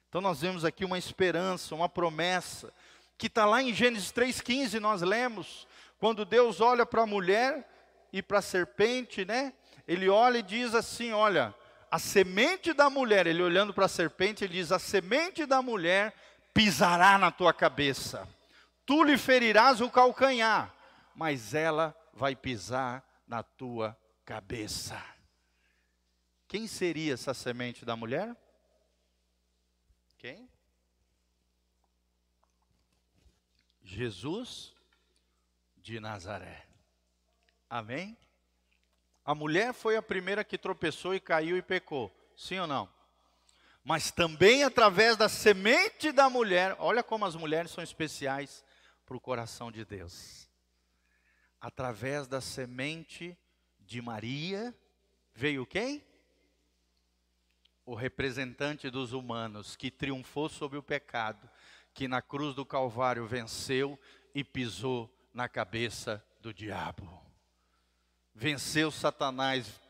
Então nós vemos aqui uma esperança, uma promessa, que está lá em Gênesis 3,15, nós lemos, quando Deus olha para a mulher e para a serpente, né? Ele olha e diz assim: olha, a semente da mulher, ele olhando para a serpente, ele diz: a semente da mulher pisará na tua cabeça. Tu lhe ferirás o calcanhar, mas ela vai pisar na tua cabeça. Quem seria essa semente da mulher? Quem? Jesus de Nazaré. Amém? A mulher foi a primeira que tropeçou e caiu e pecou. Sim ou não? mas também através da semente da mulher. Olha como as mulheres são especiais para o coração de Deus. Através da semente de Maria veio quem? O representante dos humanos que triunfou sobre o pecado, que na cruz do Calvário venceu e pisou na cabeça do diabo. Venceu Satanás,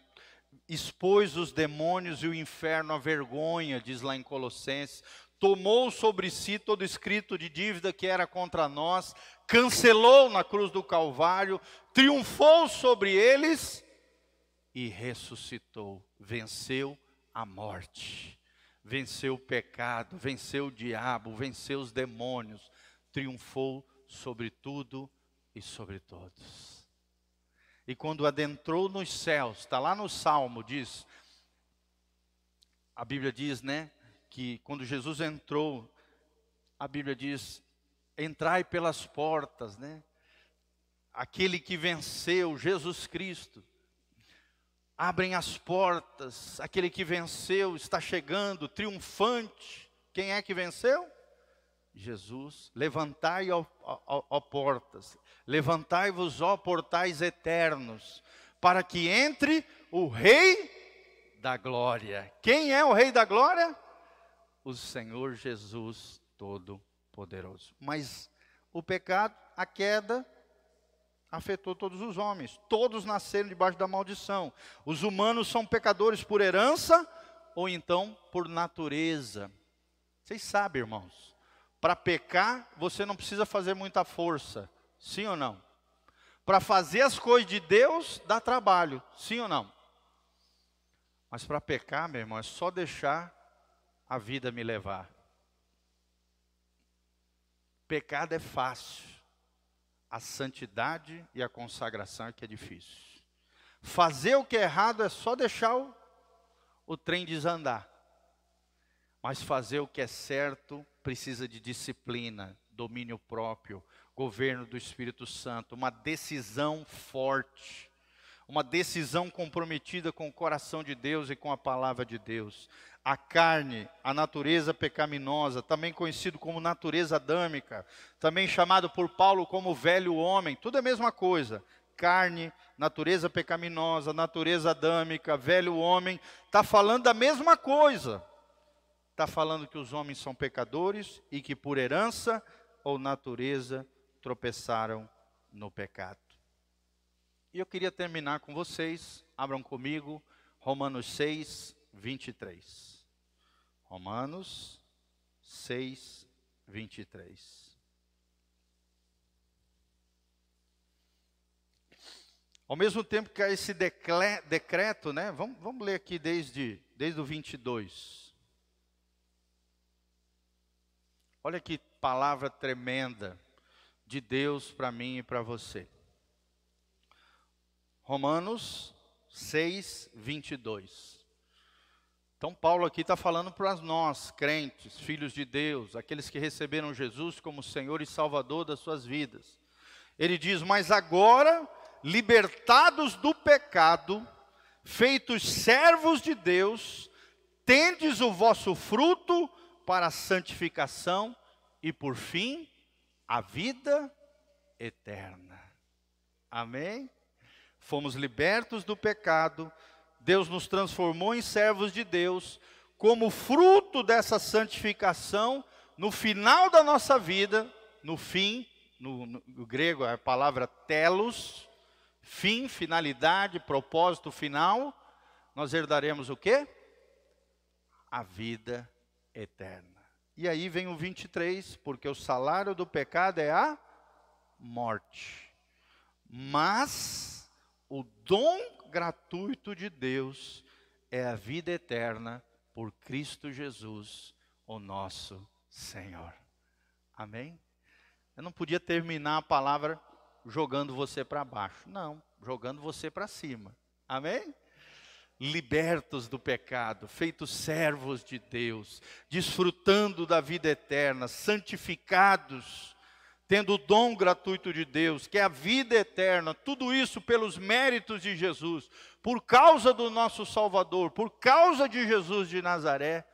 expôs os demônios e o inferno à vergonha, diz lá em Colossenses, tomou sobre si todo escrito de dívida que era contra nós, cancelou na cruz do Calvário, triunfou sobre eles e ressuscitou, venceu a morte, venceu o pecado, venceu o diabo, venceu os demônios, triunfou sobre tudo e sobre todos. E quando adentrou nos céus, está lá no Salmo, diz, a Bíblia diz, né, que quando Jesus entrou, a Bíblia diz, entrai pelas portas, né? Aquele que venceu, Jesus Cristo. Abrem as portas, aquele que venceu está chegando, triunfante. Quem é que venceu? Jesus, levantai, ó, ó, ó portas, levantai-vos, ó portais eternos, para que entre o Rei da Glória. Quem é o Rei da Glória? O Senhor Jesus Todo-Poderoso. Mas o pecado, a queda, afetou todos os homens. Todos nasceram debaixo da maldição. Os humanos são pecadores por herança ou então por natureza Vocês sabem, irmãos, para pecar você não precisa fazer muita força, sim ou não? Para fazer as coisas de Deus dá trabalho, sim ou não? Mas para pecar, meu irmão, é só deixar a vida me levar. Pecado é fácil, a santidade e a consagração é que é difícil. Fazer o que é errado é só deixar o, o trem desandar. Mas fazer o que é certo precisa de disciplina, domínio próprio, governo do Espírito Santo, uma decisão forte, uma decisão comprometida com o coração de Deus e com a palavra de Deus. A carne, a natureza pecaminosa, também conhecido como natureza adâmica, também chamado por Paulo como velho homem, tudo é a mesma coisa. Carne, natureza pecaminosa, natureza adâmica, velho homem, está falando da mesma coisa está falando que os homens são pecadores e que por herança ou natureza tropeçaram no pecado. E eu queria terminar com vocês, abram comigo, Romanos 6, 23. Romanos 6, 23. Ao mesmo tempo que há esse decreto, né? Vamos, vamos ler aqui desde, desde o 22. Olha que palavra tremenda de Deus para mim e para você. Romanos 6, 22. Então, Paulo aqui está falando para nós, crentes, filhos de Deus, aqueles que receberam Jesus como Senhor e Salvador das suas vidas. Ele diz: Mas agora, libertados do pecado, feitos servos de Deus, tendes o vosso fruto para a santificação e por fim, a vida eterna. Amém? Fomos libertos do pecado, Deus nos transformou em servos de Deus, como fruto dessa santificação, no final da nossa vida, no fim, no, no grego a palavra telos, fim, finalidade, propósito final, nós herdaremos o quê? A vida eterna. E aí vem o 23, porque o salário do pecado é a morte. Mas o dom gratuito de Deus é a vida eterna por Cristo Jesus, o nosso Senhor. Amém? Eu não podia terminar a palavra jogando você para baixo. Não, jogando você para cima. Amém? libertos do pecado, feitos servos de Deus, desfrutando da vida eterna, santificados, tendo o dom gratuito de Deus, que é a vida eterna, tudo isso pelos méritos de Jesus, por causa do nosso Salvador, por causa de Jesus de Nazaré,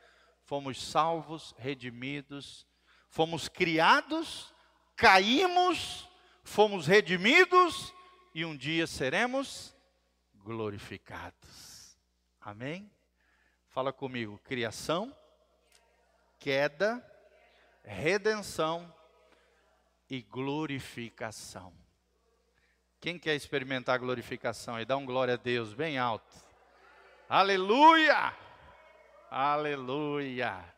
fomos salvos, redimidos, fomos criados, caímos, fomos redimidos e um dia seremos glorificados. Amém? Fala comigo: criação, queda, redenção e glorificação. Quem quer experimentar glorificação e dá um glória a Deus bem alto? Aleluia! Aleluia!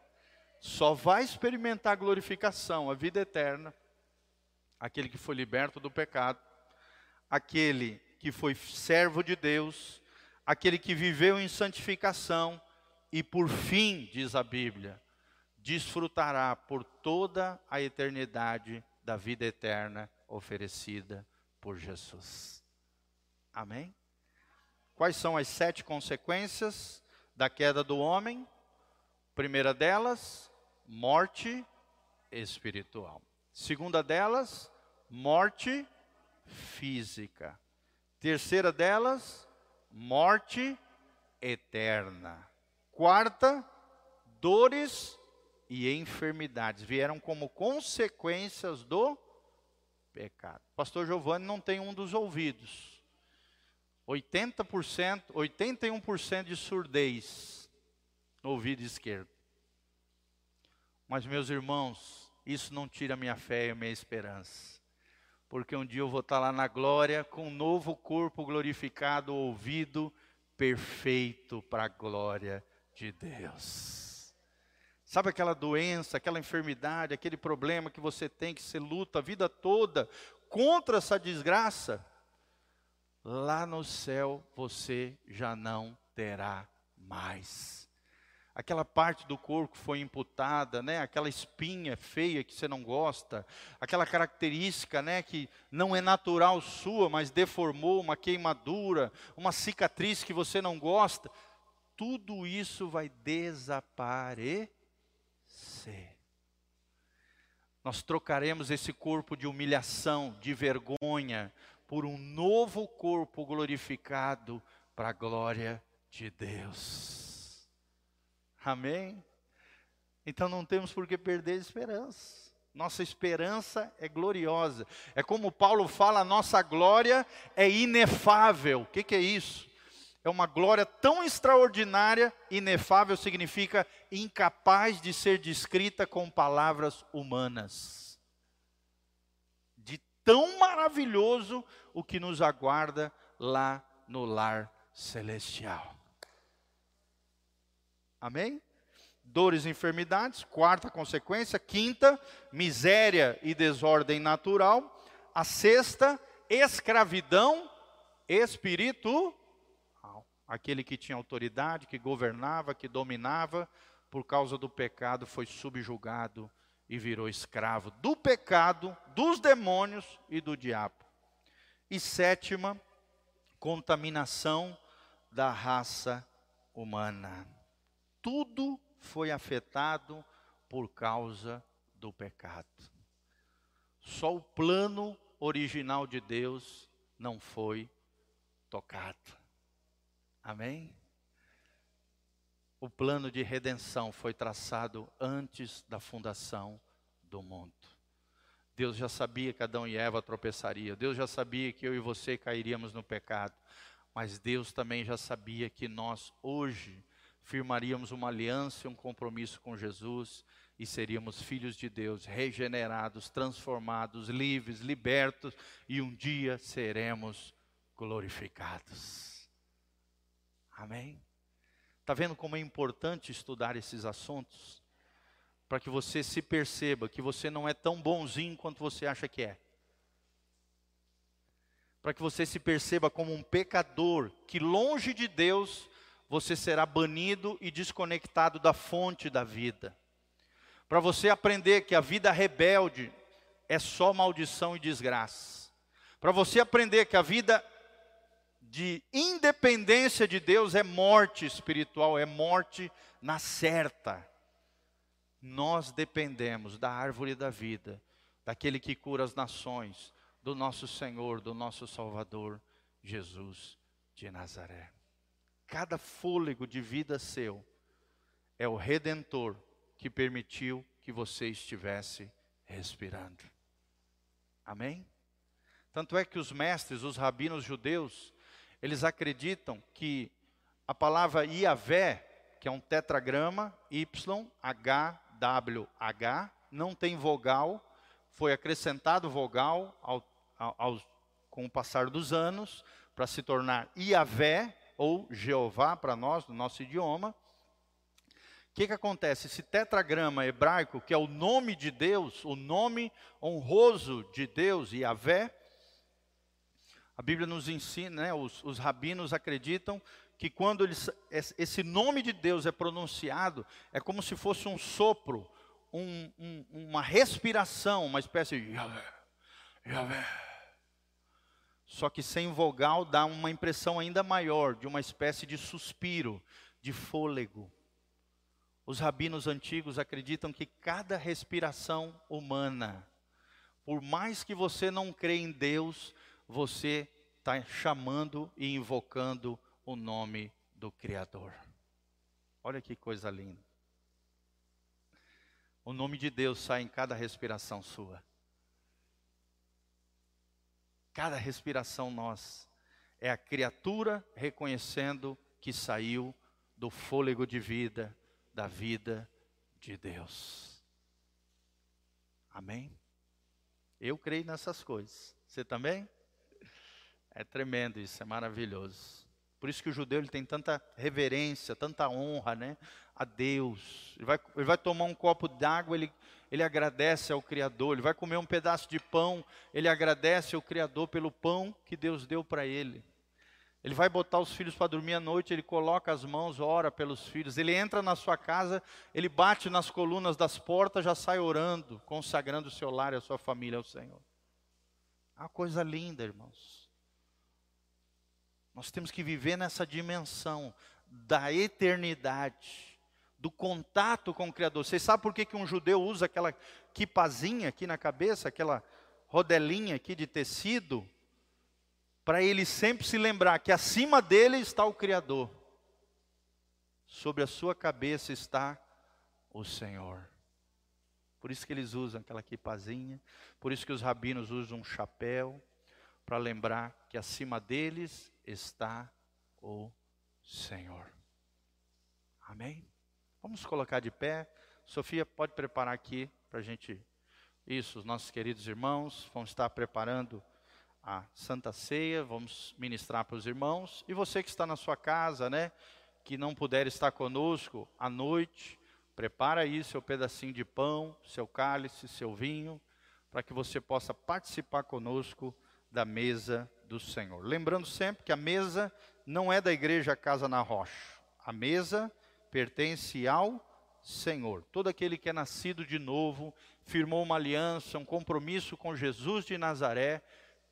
Só vai experimentar glorificação, a vida eterna, aquele que foi liberto do pecado, aquele que foi servo de Deus, aquele que viveu em santificação e por fim, diz a Bíblia, desfrutará por toda a eternidade da vida eterna oferecida por Jesus. Amém? Quais são as sete consequências da queda do homem? Primeira delas, morte espiritual. Segunda delas, morte física. Terceira delas, morte eterna. Quarta, dores e enfermidades vieram como consequências do pecado. Pastor Giovanni não tem um dos ouvidos. 80%, 81% de surdez no ouvido esquerdo. Mas meus irmãos, isso não tira minha fé e minha esperança porque um dia eu vou estar lá na glória com um novo corpo glorificado, ouvido perfeito para a glória de Deus. Sabe aquela doença, aquela enfermidade, aquele problema que você tem, que você luta a vida toda contra essa desgraça? Lá no céu você já não terá mais. Aquela parte do corpo foi imputada, né? Aquela espinha feia que você não gosta, aquela característica, né, que não é natural sua, mas deformou uma queimadura, uma cicatriz que você não gosta, tudo isso vai desaparecer nós trocaremos esse corpo de humilhação, de vergonha, por um novo corpo glorificado para a glória de Deus. Amém? Então não temos por que perder esperança. Nossa esperança é gloriosa. É como Paulo fala, nossa glória é inefável. O que, que é isso? É uma glória tão extraordinária, inefável significa incapaz de ser descrita com palavras humanas. De tão maravilhoso o que nos aguarda lá no lar celestial. Amém? Dores e enfermidades, quarta consequência. Quinta, miséria e desordem natural. A sexta, escravidão espiritual aquele que tinha autoridade, que governava, que dominava, por causa do pecado foi subjugado e virou escravo do pecado, dos demônios e do diabo. E sétima, contaminação da raça humana. Tudo foi afetado por causa do pecado. Só o plano original de Deus não foi tocado. Amém? O plano de redenção foi traçado antes da fundação do mundo. Deus já sabia que Adão e Eva tropeçariam. Deus já sabia que eu e você cairíamos no pecado. Mas Deus também já sabia que nós hoje firmaríamos uma aliança e um compromisso com Jesus e seríamos filhos de Deus, regenerados, transformados, livres, libertos e um dia seremos glorificados. Amém? Está vendo como é importante estudar esses assuntos? Para que você se perceba que você não é tão bonzinho quanto você acha que é. Para que você se perceba como um pecador, que longe de Deus você será banido e desconectado da fonte da vida. Para você aprender que a vida rebelde é só maldição e desgraça. Para você aprender que a vida de independência de Deus é morte espiritual, é morte na certa. Nós dependemos da árvore da vida, daquele que cura as nações, do nosso Senhor, do nosso Salvador, Jesus de Nazaré. Cada fôlego de vida seu é o redentor que permitiu que você estivesse respirando. Amém? Tanto é que os mestres, os rabinos judeus, eles acreditam que a palavra Iavé, que é um tetragrama, YHWH, não tem vogal, foi acrescentado vogal ao, ao, com o passar dos anos, para se tornar Iavé, ou Jeová para nós, no nosso idioma. O que, que acontece? Esse tetragrama hebraico, que é o nome de Deus, o nome honroso de Deus, Iavé, a Bíblia nos ensina, né, os, os rabinos acreditam que quando eles, esse nome de Deus é pronunciado, é como se fosse um sopro, um, um, uma respiração, uma espécie de Yahvé, Yahvé. Só que sem vogal dá uma impressão ainda maior, de uma espécie de suspiro, de fôlego. Os rabinos antigos acreditam que cada respiração humana, por mais que você não crê em Deus, você está chamando e invocando o nome do Criador. Olha que coisa linda. O nome de Deus sai em cada respiração sua. Cada respiração nossa é a criatura reconhecendo que saiu do fôlego de vida, da vida de Deus. Amém? Eu creio nessas coisas. Você também? É tremendo isso, é maravilhoso. Por isso que o judeu ele tem tanta reverência, tanta honra né, a Deus. Ele vai, ele vai tomar um copo d'água, ele, ele agradece ao Criador. Ele vai comer um pedaço de pão, ele agradece ao Criador pelo pão que Deus deu para ele. Ele vai botar os filhos para dormir à noite, ele coloca as mãos, ora pelos filhos. Ele entra na sua casa, ele bate nas colunas das portas, já sai orando, consagrando o seu lar e a sua família ao Senhor. É uma coisa linda, irmãos. Nós temos que viver nessa dimensão da eternidade, do contato com o Criador. Vocês sabem por que, que um judeu usa aquela quipazinha aqui na cabeça, aquela rodelinha aqui de tecido? para ele sempre se lembrar que acima dele está o Criador, sobre a sua cabeça está o Senhor. Por isso que eles usam aquela quipazinha, por isso que os rabinos usam um chapéu, para lembrar acima deles está o Senhor. Amém? Vamos colocar de pé. Sofia, pode preparar aqui para a gente. Isso, os nossos queridos irmãos vão estar preparando a Santa Ceia, vamos ministrar para os irmãos. E você que está na sua casa, né, que não puder estar conosco à noite, prepara aí seu pedacinho de pão, seu cálice, seu vinho, para que você possa participar conosco da mesa do Senhor. Lembrando sempre que a mesa não é da igreja Casa na Rocha. A mesa pertence ao Senhor. Todo aquele que é nascido de novo, firmou uma aliança, um compromisso com Jesus de Nazaré,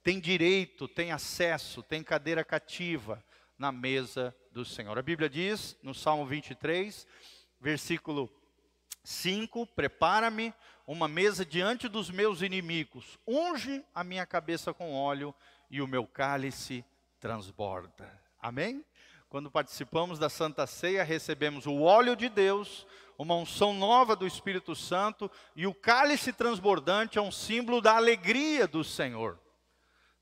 tem direito, tem acesso, tem cadeira cativa na mesa do Senhor. A Bíblia diz no Salmo 23, versículo 5: Prepara-me uma mesa diante dos meus inimigos, unge a minha cabeça com óleo e o meu cálice transborda. Amém? Quando participamos da Santa Ceia, recebemos o óleo de Deus, uma unção nova do Espírito Santo, e o cálice transbordante é um símbolo da alegria do Senhor.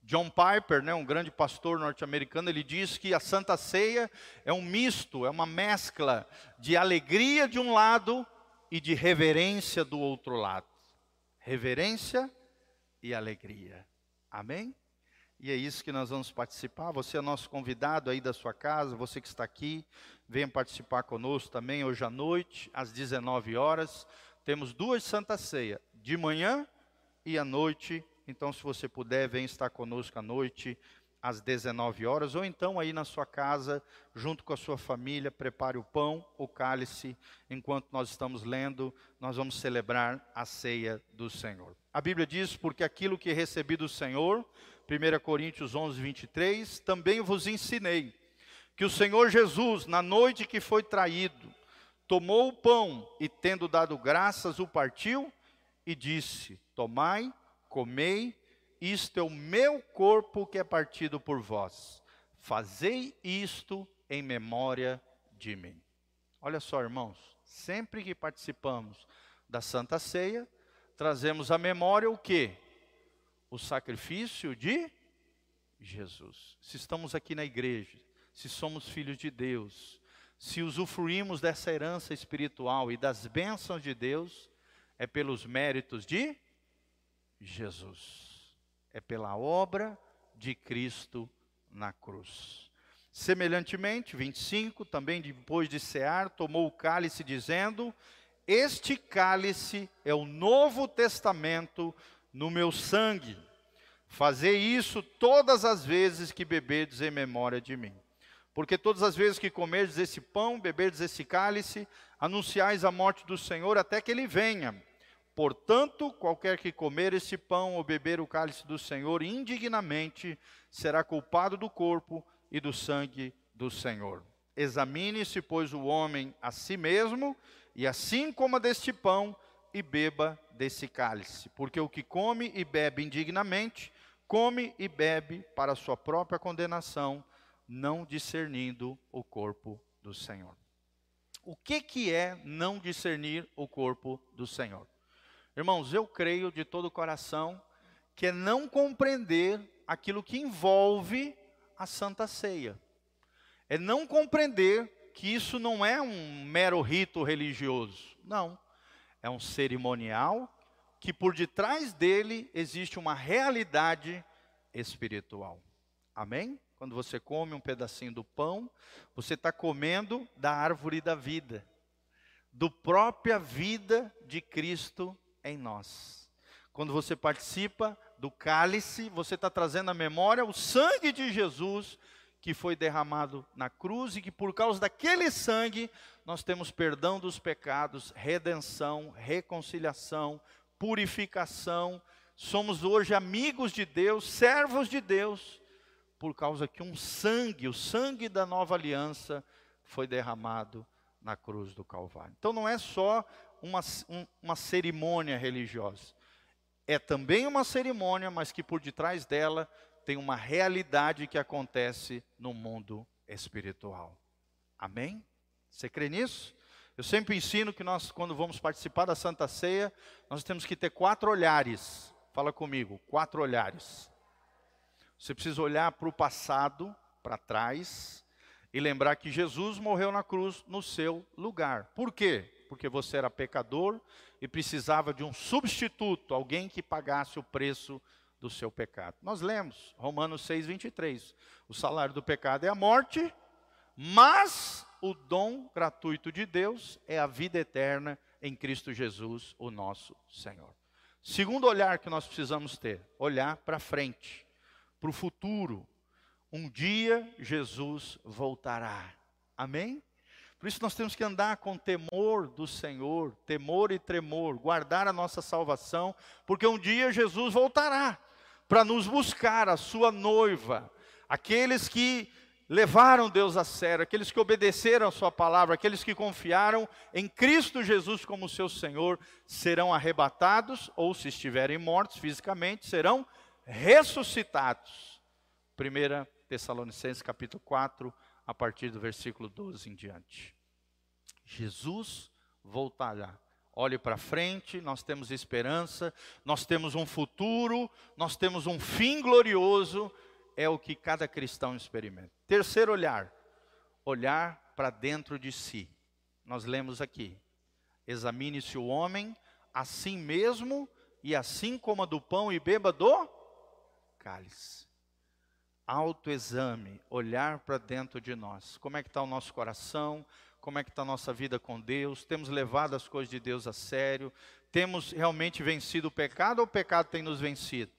John Piper, né, um grande pastor norte-americano, ele diz que a Santa Ceia é um misto, é uma mescla de alegria de um lado e de reverência do outro lado. Reverência e alegria. Amém? E é isso que nós vamos participar. Você é nosso convidado aí da sua casa, você que está aqui, venha participar conosco também hoje à noite, às 19 horas. Temos duas Santa Ceia, de manhã e à noite então, se você puder, vem estar conosco à noite, às 19 horas, ou então aí na sua casa, junto com a sua família, prepare o pão, o cálice, enquanto nós estamos lendo, nós vamos celebrar a ceia do Senhor. A Bíblia diz: Porque aquilo que recebi do Senhor, 1 Coríntios 11, 23, também vos ensinei, que o Senhor Jesus, na noite que foi traído, tomou o pão e, tendo dado graças, o partiu e disse: Tomai comei, isto é o meu corpo que é partido por vós. Fazei isto em memória de mim. Olha só, irmãos, sempre que participamos da Santa Ceia, trazemos à memória o que? O sacrifício de Jesus. Se estamos aqui na igreja, se somos filhos de Deus, se usufruímos dessa herança espiritual e das bênçãos de Deus, é pelos méritos de Jesus. É pela obra de Cristo na cruz. Semelhantemente, 25, também depois de cear, tomou o cálice, dizendo: Este cálice é o novo testamento no meu sangue. Fazei isso todas as vezes que beberdes em memória de mim. Porque todas as vezes que comerdes esse pão, beberdes esse cálice, anunciais a morte do Senhor até que ele venha. Portanto, qualquer que comer esse pão ou beber o cálice do Senhor indignamente será culpado do corpo e do sangue do Senhor. Examine-se, pois, o homem a si mesmo, e assim coma deste pão e beba desse cálice. Porque o que come e bebe indignamente, come e bebe para sua própria condenação, não discernindo o corpo do Senhor. O que, que é não discernir o corpo do Senhor? Irmãos, eu creio de todo o coração que é não compreender aquilo que envolve a Santa Ceia. É não compreender que isso não é um mero rito religioso. Não. É um cerimonial que por detrás dele existe uma realidade espiritual. Amém? quando você come um pedacinho do pão, você está comendo da árvore da vida, do própria vida de Cristo em nós. Quando você participa do cálice, você está trazendo à memória o sangue de Jesus que foi derramado na cruz e que por causa daquele sangue nós temos perdão dos pecados, redenção, reconciliação, purificação. Somos hoje amigos de Deus, servos de Deus por causa que um sangue, o sangue da nova aliança, foi derramado na cruz do Calvário. Então não é só uma, um, uma cerimônia religiosa, é também uma cerimônia, mas que por detrás dela tem uma realidade que acontece no mundo espiritual. Amém? Você crê nisso? Eu sempre ensino que nós, quando vamos participar da Santa Ceia, nós temos que ter quatro olhares. Fala comigo, quatro olhares. Você precisa olhar para o passado, para trás, e lembrar que Jesus morreu na cruz no seu lugar. Por quê? Porque você era pecador e precisava de um substituto, alguém que pagasse o preço do seu pecado. Nós lemos Romanos 6, 23. O salário do pecado é a morte, mas o dom gratuito de Deus é a vida eterna em Cristo Jesus, o nosso Senhor. Segundo olhar que nós precisamos ter, olhar para frente para o futuro. Um dia Jesus voltará. Amém? Por isso nós temos que andar com temor do Senhor, temor e tremor, guardar a nossa salvação, porque um dia Jesus voltará para nos buscar, a sua noiva, aqueles que levaram Deus a sério, aqueles que obedeceram a sua palavra, aqueles que confiaram em Cristo Jesus como seu Senhor, serão arrebatados, ou se estiverem mortos fisicamente, serão ressuscitados. 1 Tessalonicenses capítulo 4, a partir do versículo 12 em diante. Jesus voltará. Olhe para frente, nós temos esperança, nós temos um futuro, nós temos um fim glorioso, é o que cada cristão experimenta. Terceiro olhar, olhar para dentro de si. Nós lemos aqui: examine-se o homem a si mesmo, e assim coma do pão e beba do cálice. Autoexame, olhar para dentro de nós. Como é que está o nosso coração? Como é que está a nossa vida com Deus? Temos levado as coisas de Deus a sério? Temos realmente vencido o pecado ou o pecado tem nos vencido?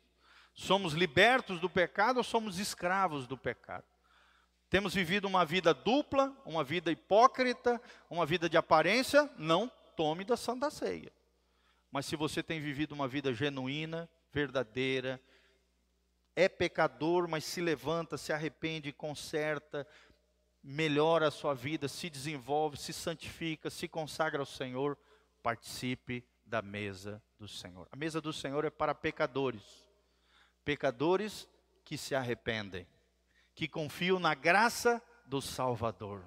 Somos libertos do pecado ou somos escravos do pecado? Temos vivido uma vida dupla, uma vida hipócrita, uma vida de aparência? Não tome da Santa Ceia. Mas se você tem vivido uma vida genuína, verdadeira, é pecador, mas se levanta, se arrepende, conserta, melhora a sua vida, se desenvolve, se santifica, se consagra ao Senhor, participe da mesa do Senhor. A mesa do Senhor é para pecadores, pecadores que se arrependem, que confiam na graça do Salvador,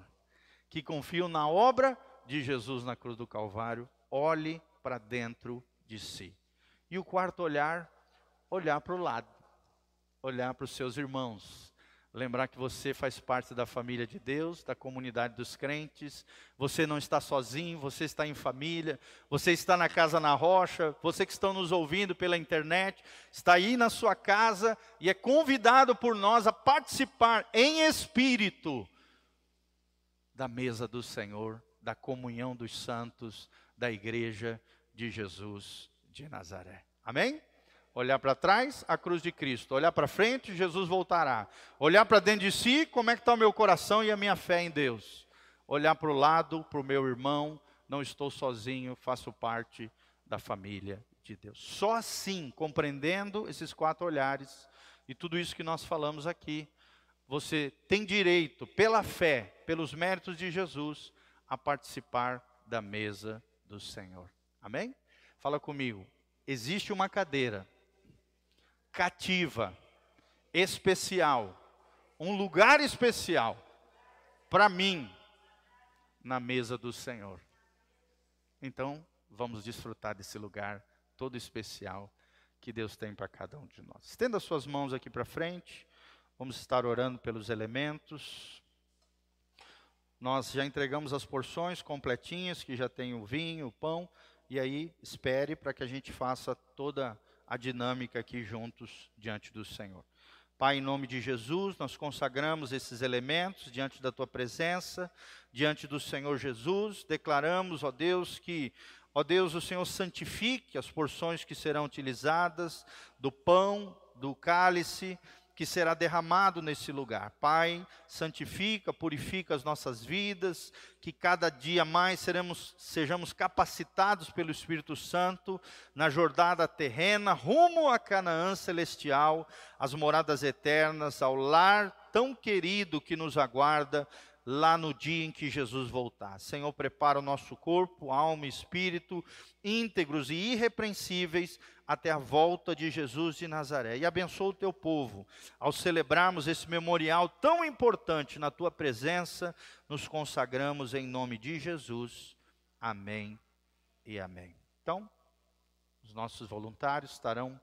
que confiam na obra de Jesus na cruz do Calvário. Olhe para dentro de si. E o quarto olhar, olhar para o lado olhar para os seus irmãos, lembrar que você faz parte da família de Deus, da comunidade dos crentes, você não está sozinho, você está em família, você está na casa na rocha, você que está nos ouvindo pela internet, está aí na sua casa e é convidado por nós a participar em espírito da mesa do Senhor, da comunhão dos santos, da igreja de Jesus de Nazaré. Amém? Olhar para trás, a cruz de Cristo. Olhar para frente, Jesus voltará. Olhar para dentro de si, como é que está o meu coração e a minha fé em Deus. Olhar para o lado, para o meu irmão, não estou sozinho, faço parte da família de Deus. Só assim, compreendendo esses quatro olhares e tudo isso que nós falamos aqui, você tem direito, pela fé, pelos méritos de Jesus, a participar da mesa do Senhor. Amém? Fala comigo. Existe uma cadeira cativa, especial, um lugar especial para mim na mesa do Senhor. Então, vamos desfrutar desse lugar todo especial que Deus tem para cada um de nós. Estenda suas mãos aqui para frente. Vamos estar orando pelos elementos. Nós já entregamos as porções completinhas, que já tem o vinho, o pão, e aí espere para que a gente faça toda a dinâmica aqui juntos diante do Senhor. Pai, em nome de Jesus, nós consagramos esses elementos diante da tua presença, diante do Senhor Jesus, declaramos, ó Deus, que, ó Deus, o Senhor santifique as porções que serão utilizadas do pão, do cálice, que será derramado nesse lugar. Pai, santifica, purifica as nossas vidas, que cada dia mais seremos, sejamos capacitados pelo Espírito Santo na jornada terrena rumo a Canaã celestial, às moradas eternas, ao lar tão querido que nos aguarda lá no dia em que Jesus voltar. Senhor, prepara o nosso corpo, alma e espírito íntegros e irrepreensíveis até a volta de Jesus de Nazaré. E abençoa o teu povo. Ao celebrarmos esse memorial tão importante na tua presença, nos consagramos em nome de Jesus. Amém e amém. Então, os nossos voluntários estarão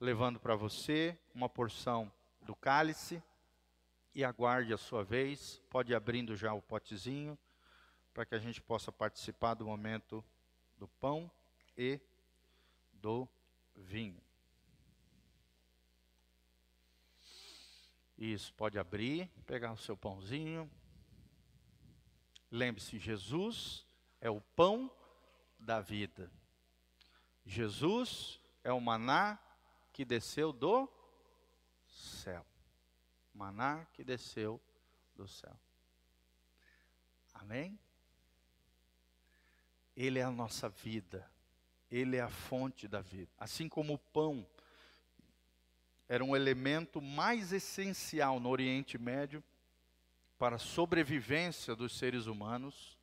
levando para você uma porção do cálice e aguarde a sua vez. Pode ir abrindo já o potezinho para que a gente possa participar do momento do pão e do vinho. Isso, pode abrir, pegar o seu pãozinho. Lembre-se, Jesus é o pão da vida. Jesus é o maná que desceu do céu maná que desceu do céu. Amém? Ele é a nossa vida, ele é a fonte da vida. Assim como o pão era um elemento mais essencial no Oriente Médio para a sobrevivência dos seres humanos,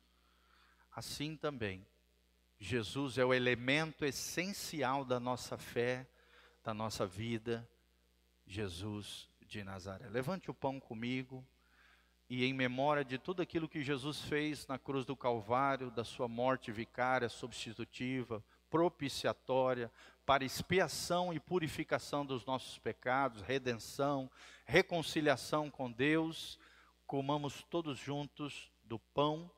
assim também Jesus é o elemento essencial da nossa fé, da nossa vida. Jesus de Nazaré. Levante o pão comigo e em memória de tudo aquilo que Jesus fez na cruz do Calvário, da sua morte vicária, substitutiva, propiciatória, para expiação e purificação dos nossos pecados, redenção, reconciliação com Deus, comamos todos juntos do pão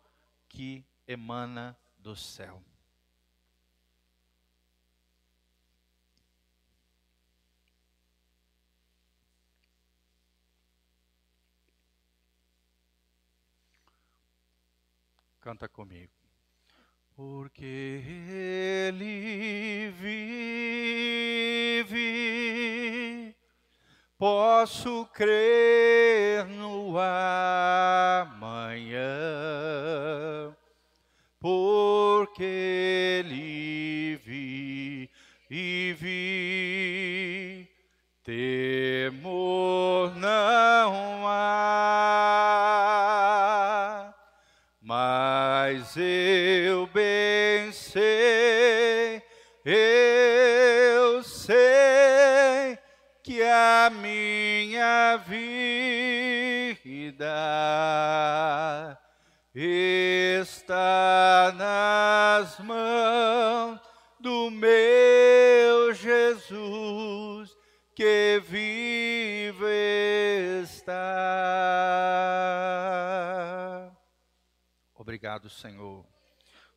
que emana do céu. Canta comigo. Porque Ele vive, posso crer no amanhã. Porque Ele vive, temor não há. Mas eu minha vida está nas mãos do meu Jesus que vive está. Obrigado, Senhor,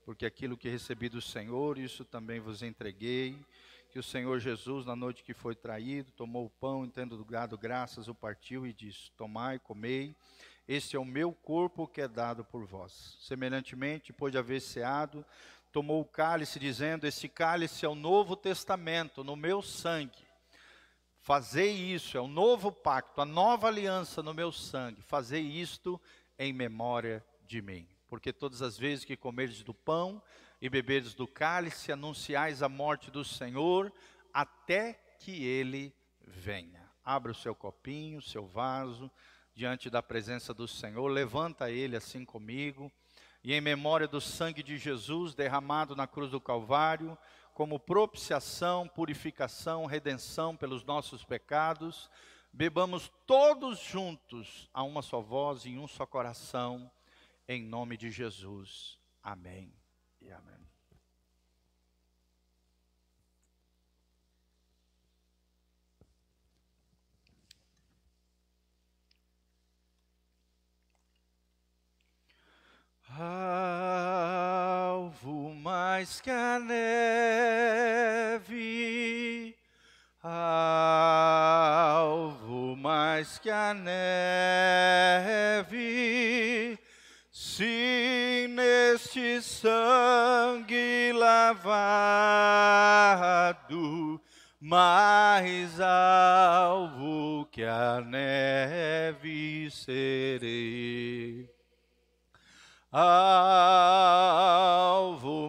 porque aquilo que recebi do Senhor, isso também vos entreguei. Que o Senhor Jesus, na noite que foi traído, tomou o pão, tendo dado graças, o partiu e disse: Tomai, comei, este é o meu corpo que é dado por vós. Semelhantemente, depois de haver ceado, tomou o cálice, dizendo: Este cálice é o novo testamento, no meu sangue. Fazei isso, é o novo pacto, a nova aliança no meu sangue. Fazei isto em memória de mim porque todas as vezes que comerdes do pão e beberdes do cálice, anunciais a morte do Senhor até que ele venha. Abra o seu copinho, o seu vaso, diante da presença do Senhor, levanta ele assim comigo, e em memória do sangue de Jesus derramado na cruz do Calvário, como propiciação, purificação, redenção pelos nossos pecados, bebamos todos juntos a uma só voz em um só coração em nome de Jesus. Amém e amém. Alvo mais que a neve, alvo mais que a neve, sim neste sangue lavado, mais alvo que a neve serei. Alvo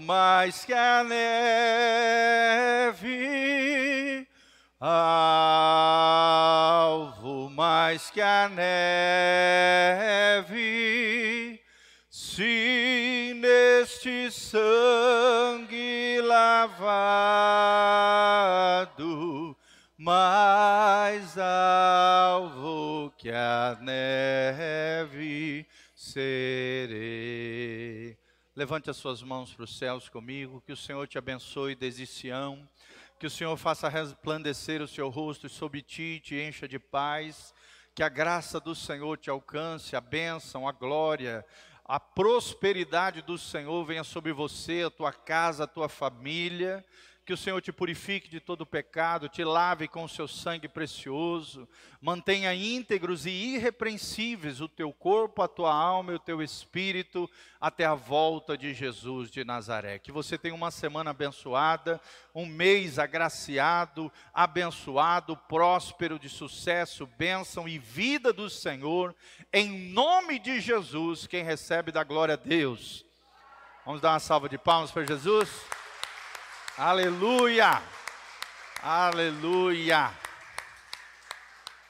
mais que a neve, alvo mais que a neve, se neste sangue lavado, mais alvo que a neve serei. Levante as suas mãos para os céus comigo, que o Senhor te abençoe desde Sião, que o Senhor faça resplandecer o seu rosto sobre ti, te encha de paz, que a graça do Senhor te alcance, a bênção, a glória, a prosperidade do Senhor venha sobre você, a tua casa, a tua família que o Senhor te purifique de todo pecado, te lave com o seu sangue precioso, mantenha íntegros e irrepreensíveis o teu corpo, a tua alma e o teu espírito até a volta de Jesus de Nazaré. Que você tenha uma semana abençoada, um mês agraciado, abençoado, próspero, de sucesso, bênção e vida do Senhor, em nome de Jesus, quem recebe da glória a Deus. Vamos dar uma salva de palmas para Jesus? Aleluia! Aleluia!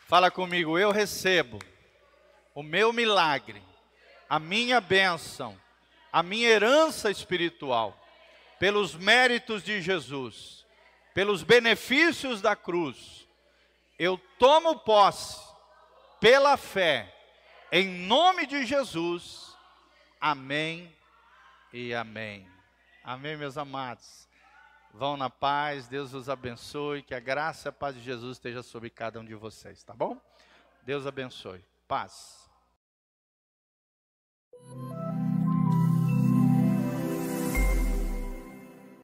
Fala comigo, eu recebo o meu milagre, a minha bênção, a minha herança espiritual, pelos méritos de Jesus, pelos benefícios da cruz. Eu tomo posse pela fé, em nome de Jesus. Amém e amém. Amém, meus amados. Vão na paz, Deus os abençoe, que a graça e a paz de Jesus esteja sobre cada um de vocês, tá bom? Deus abençoe. Paz.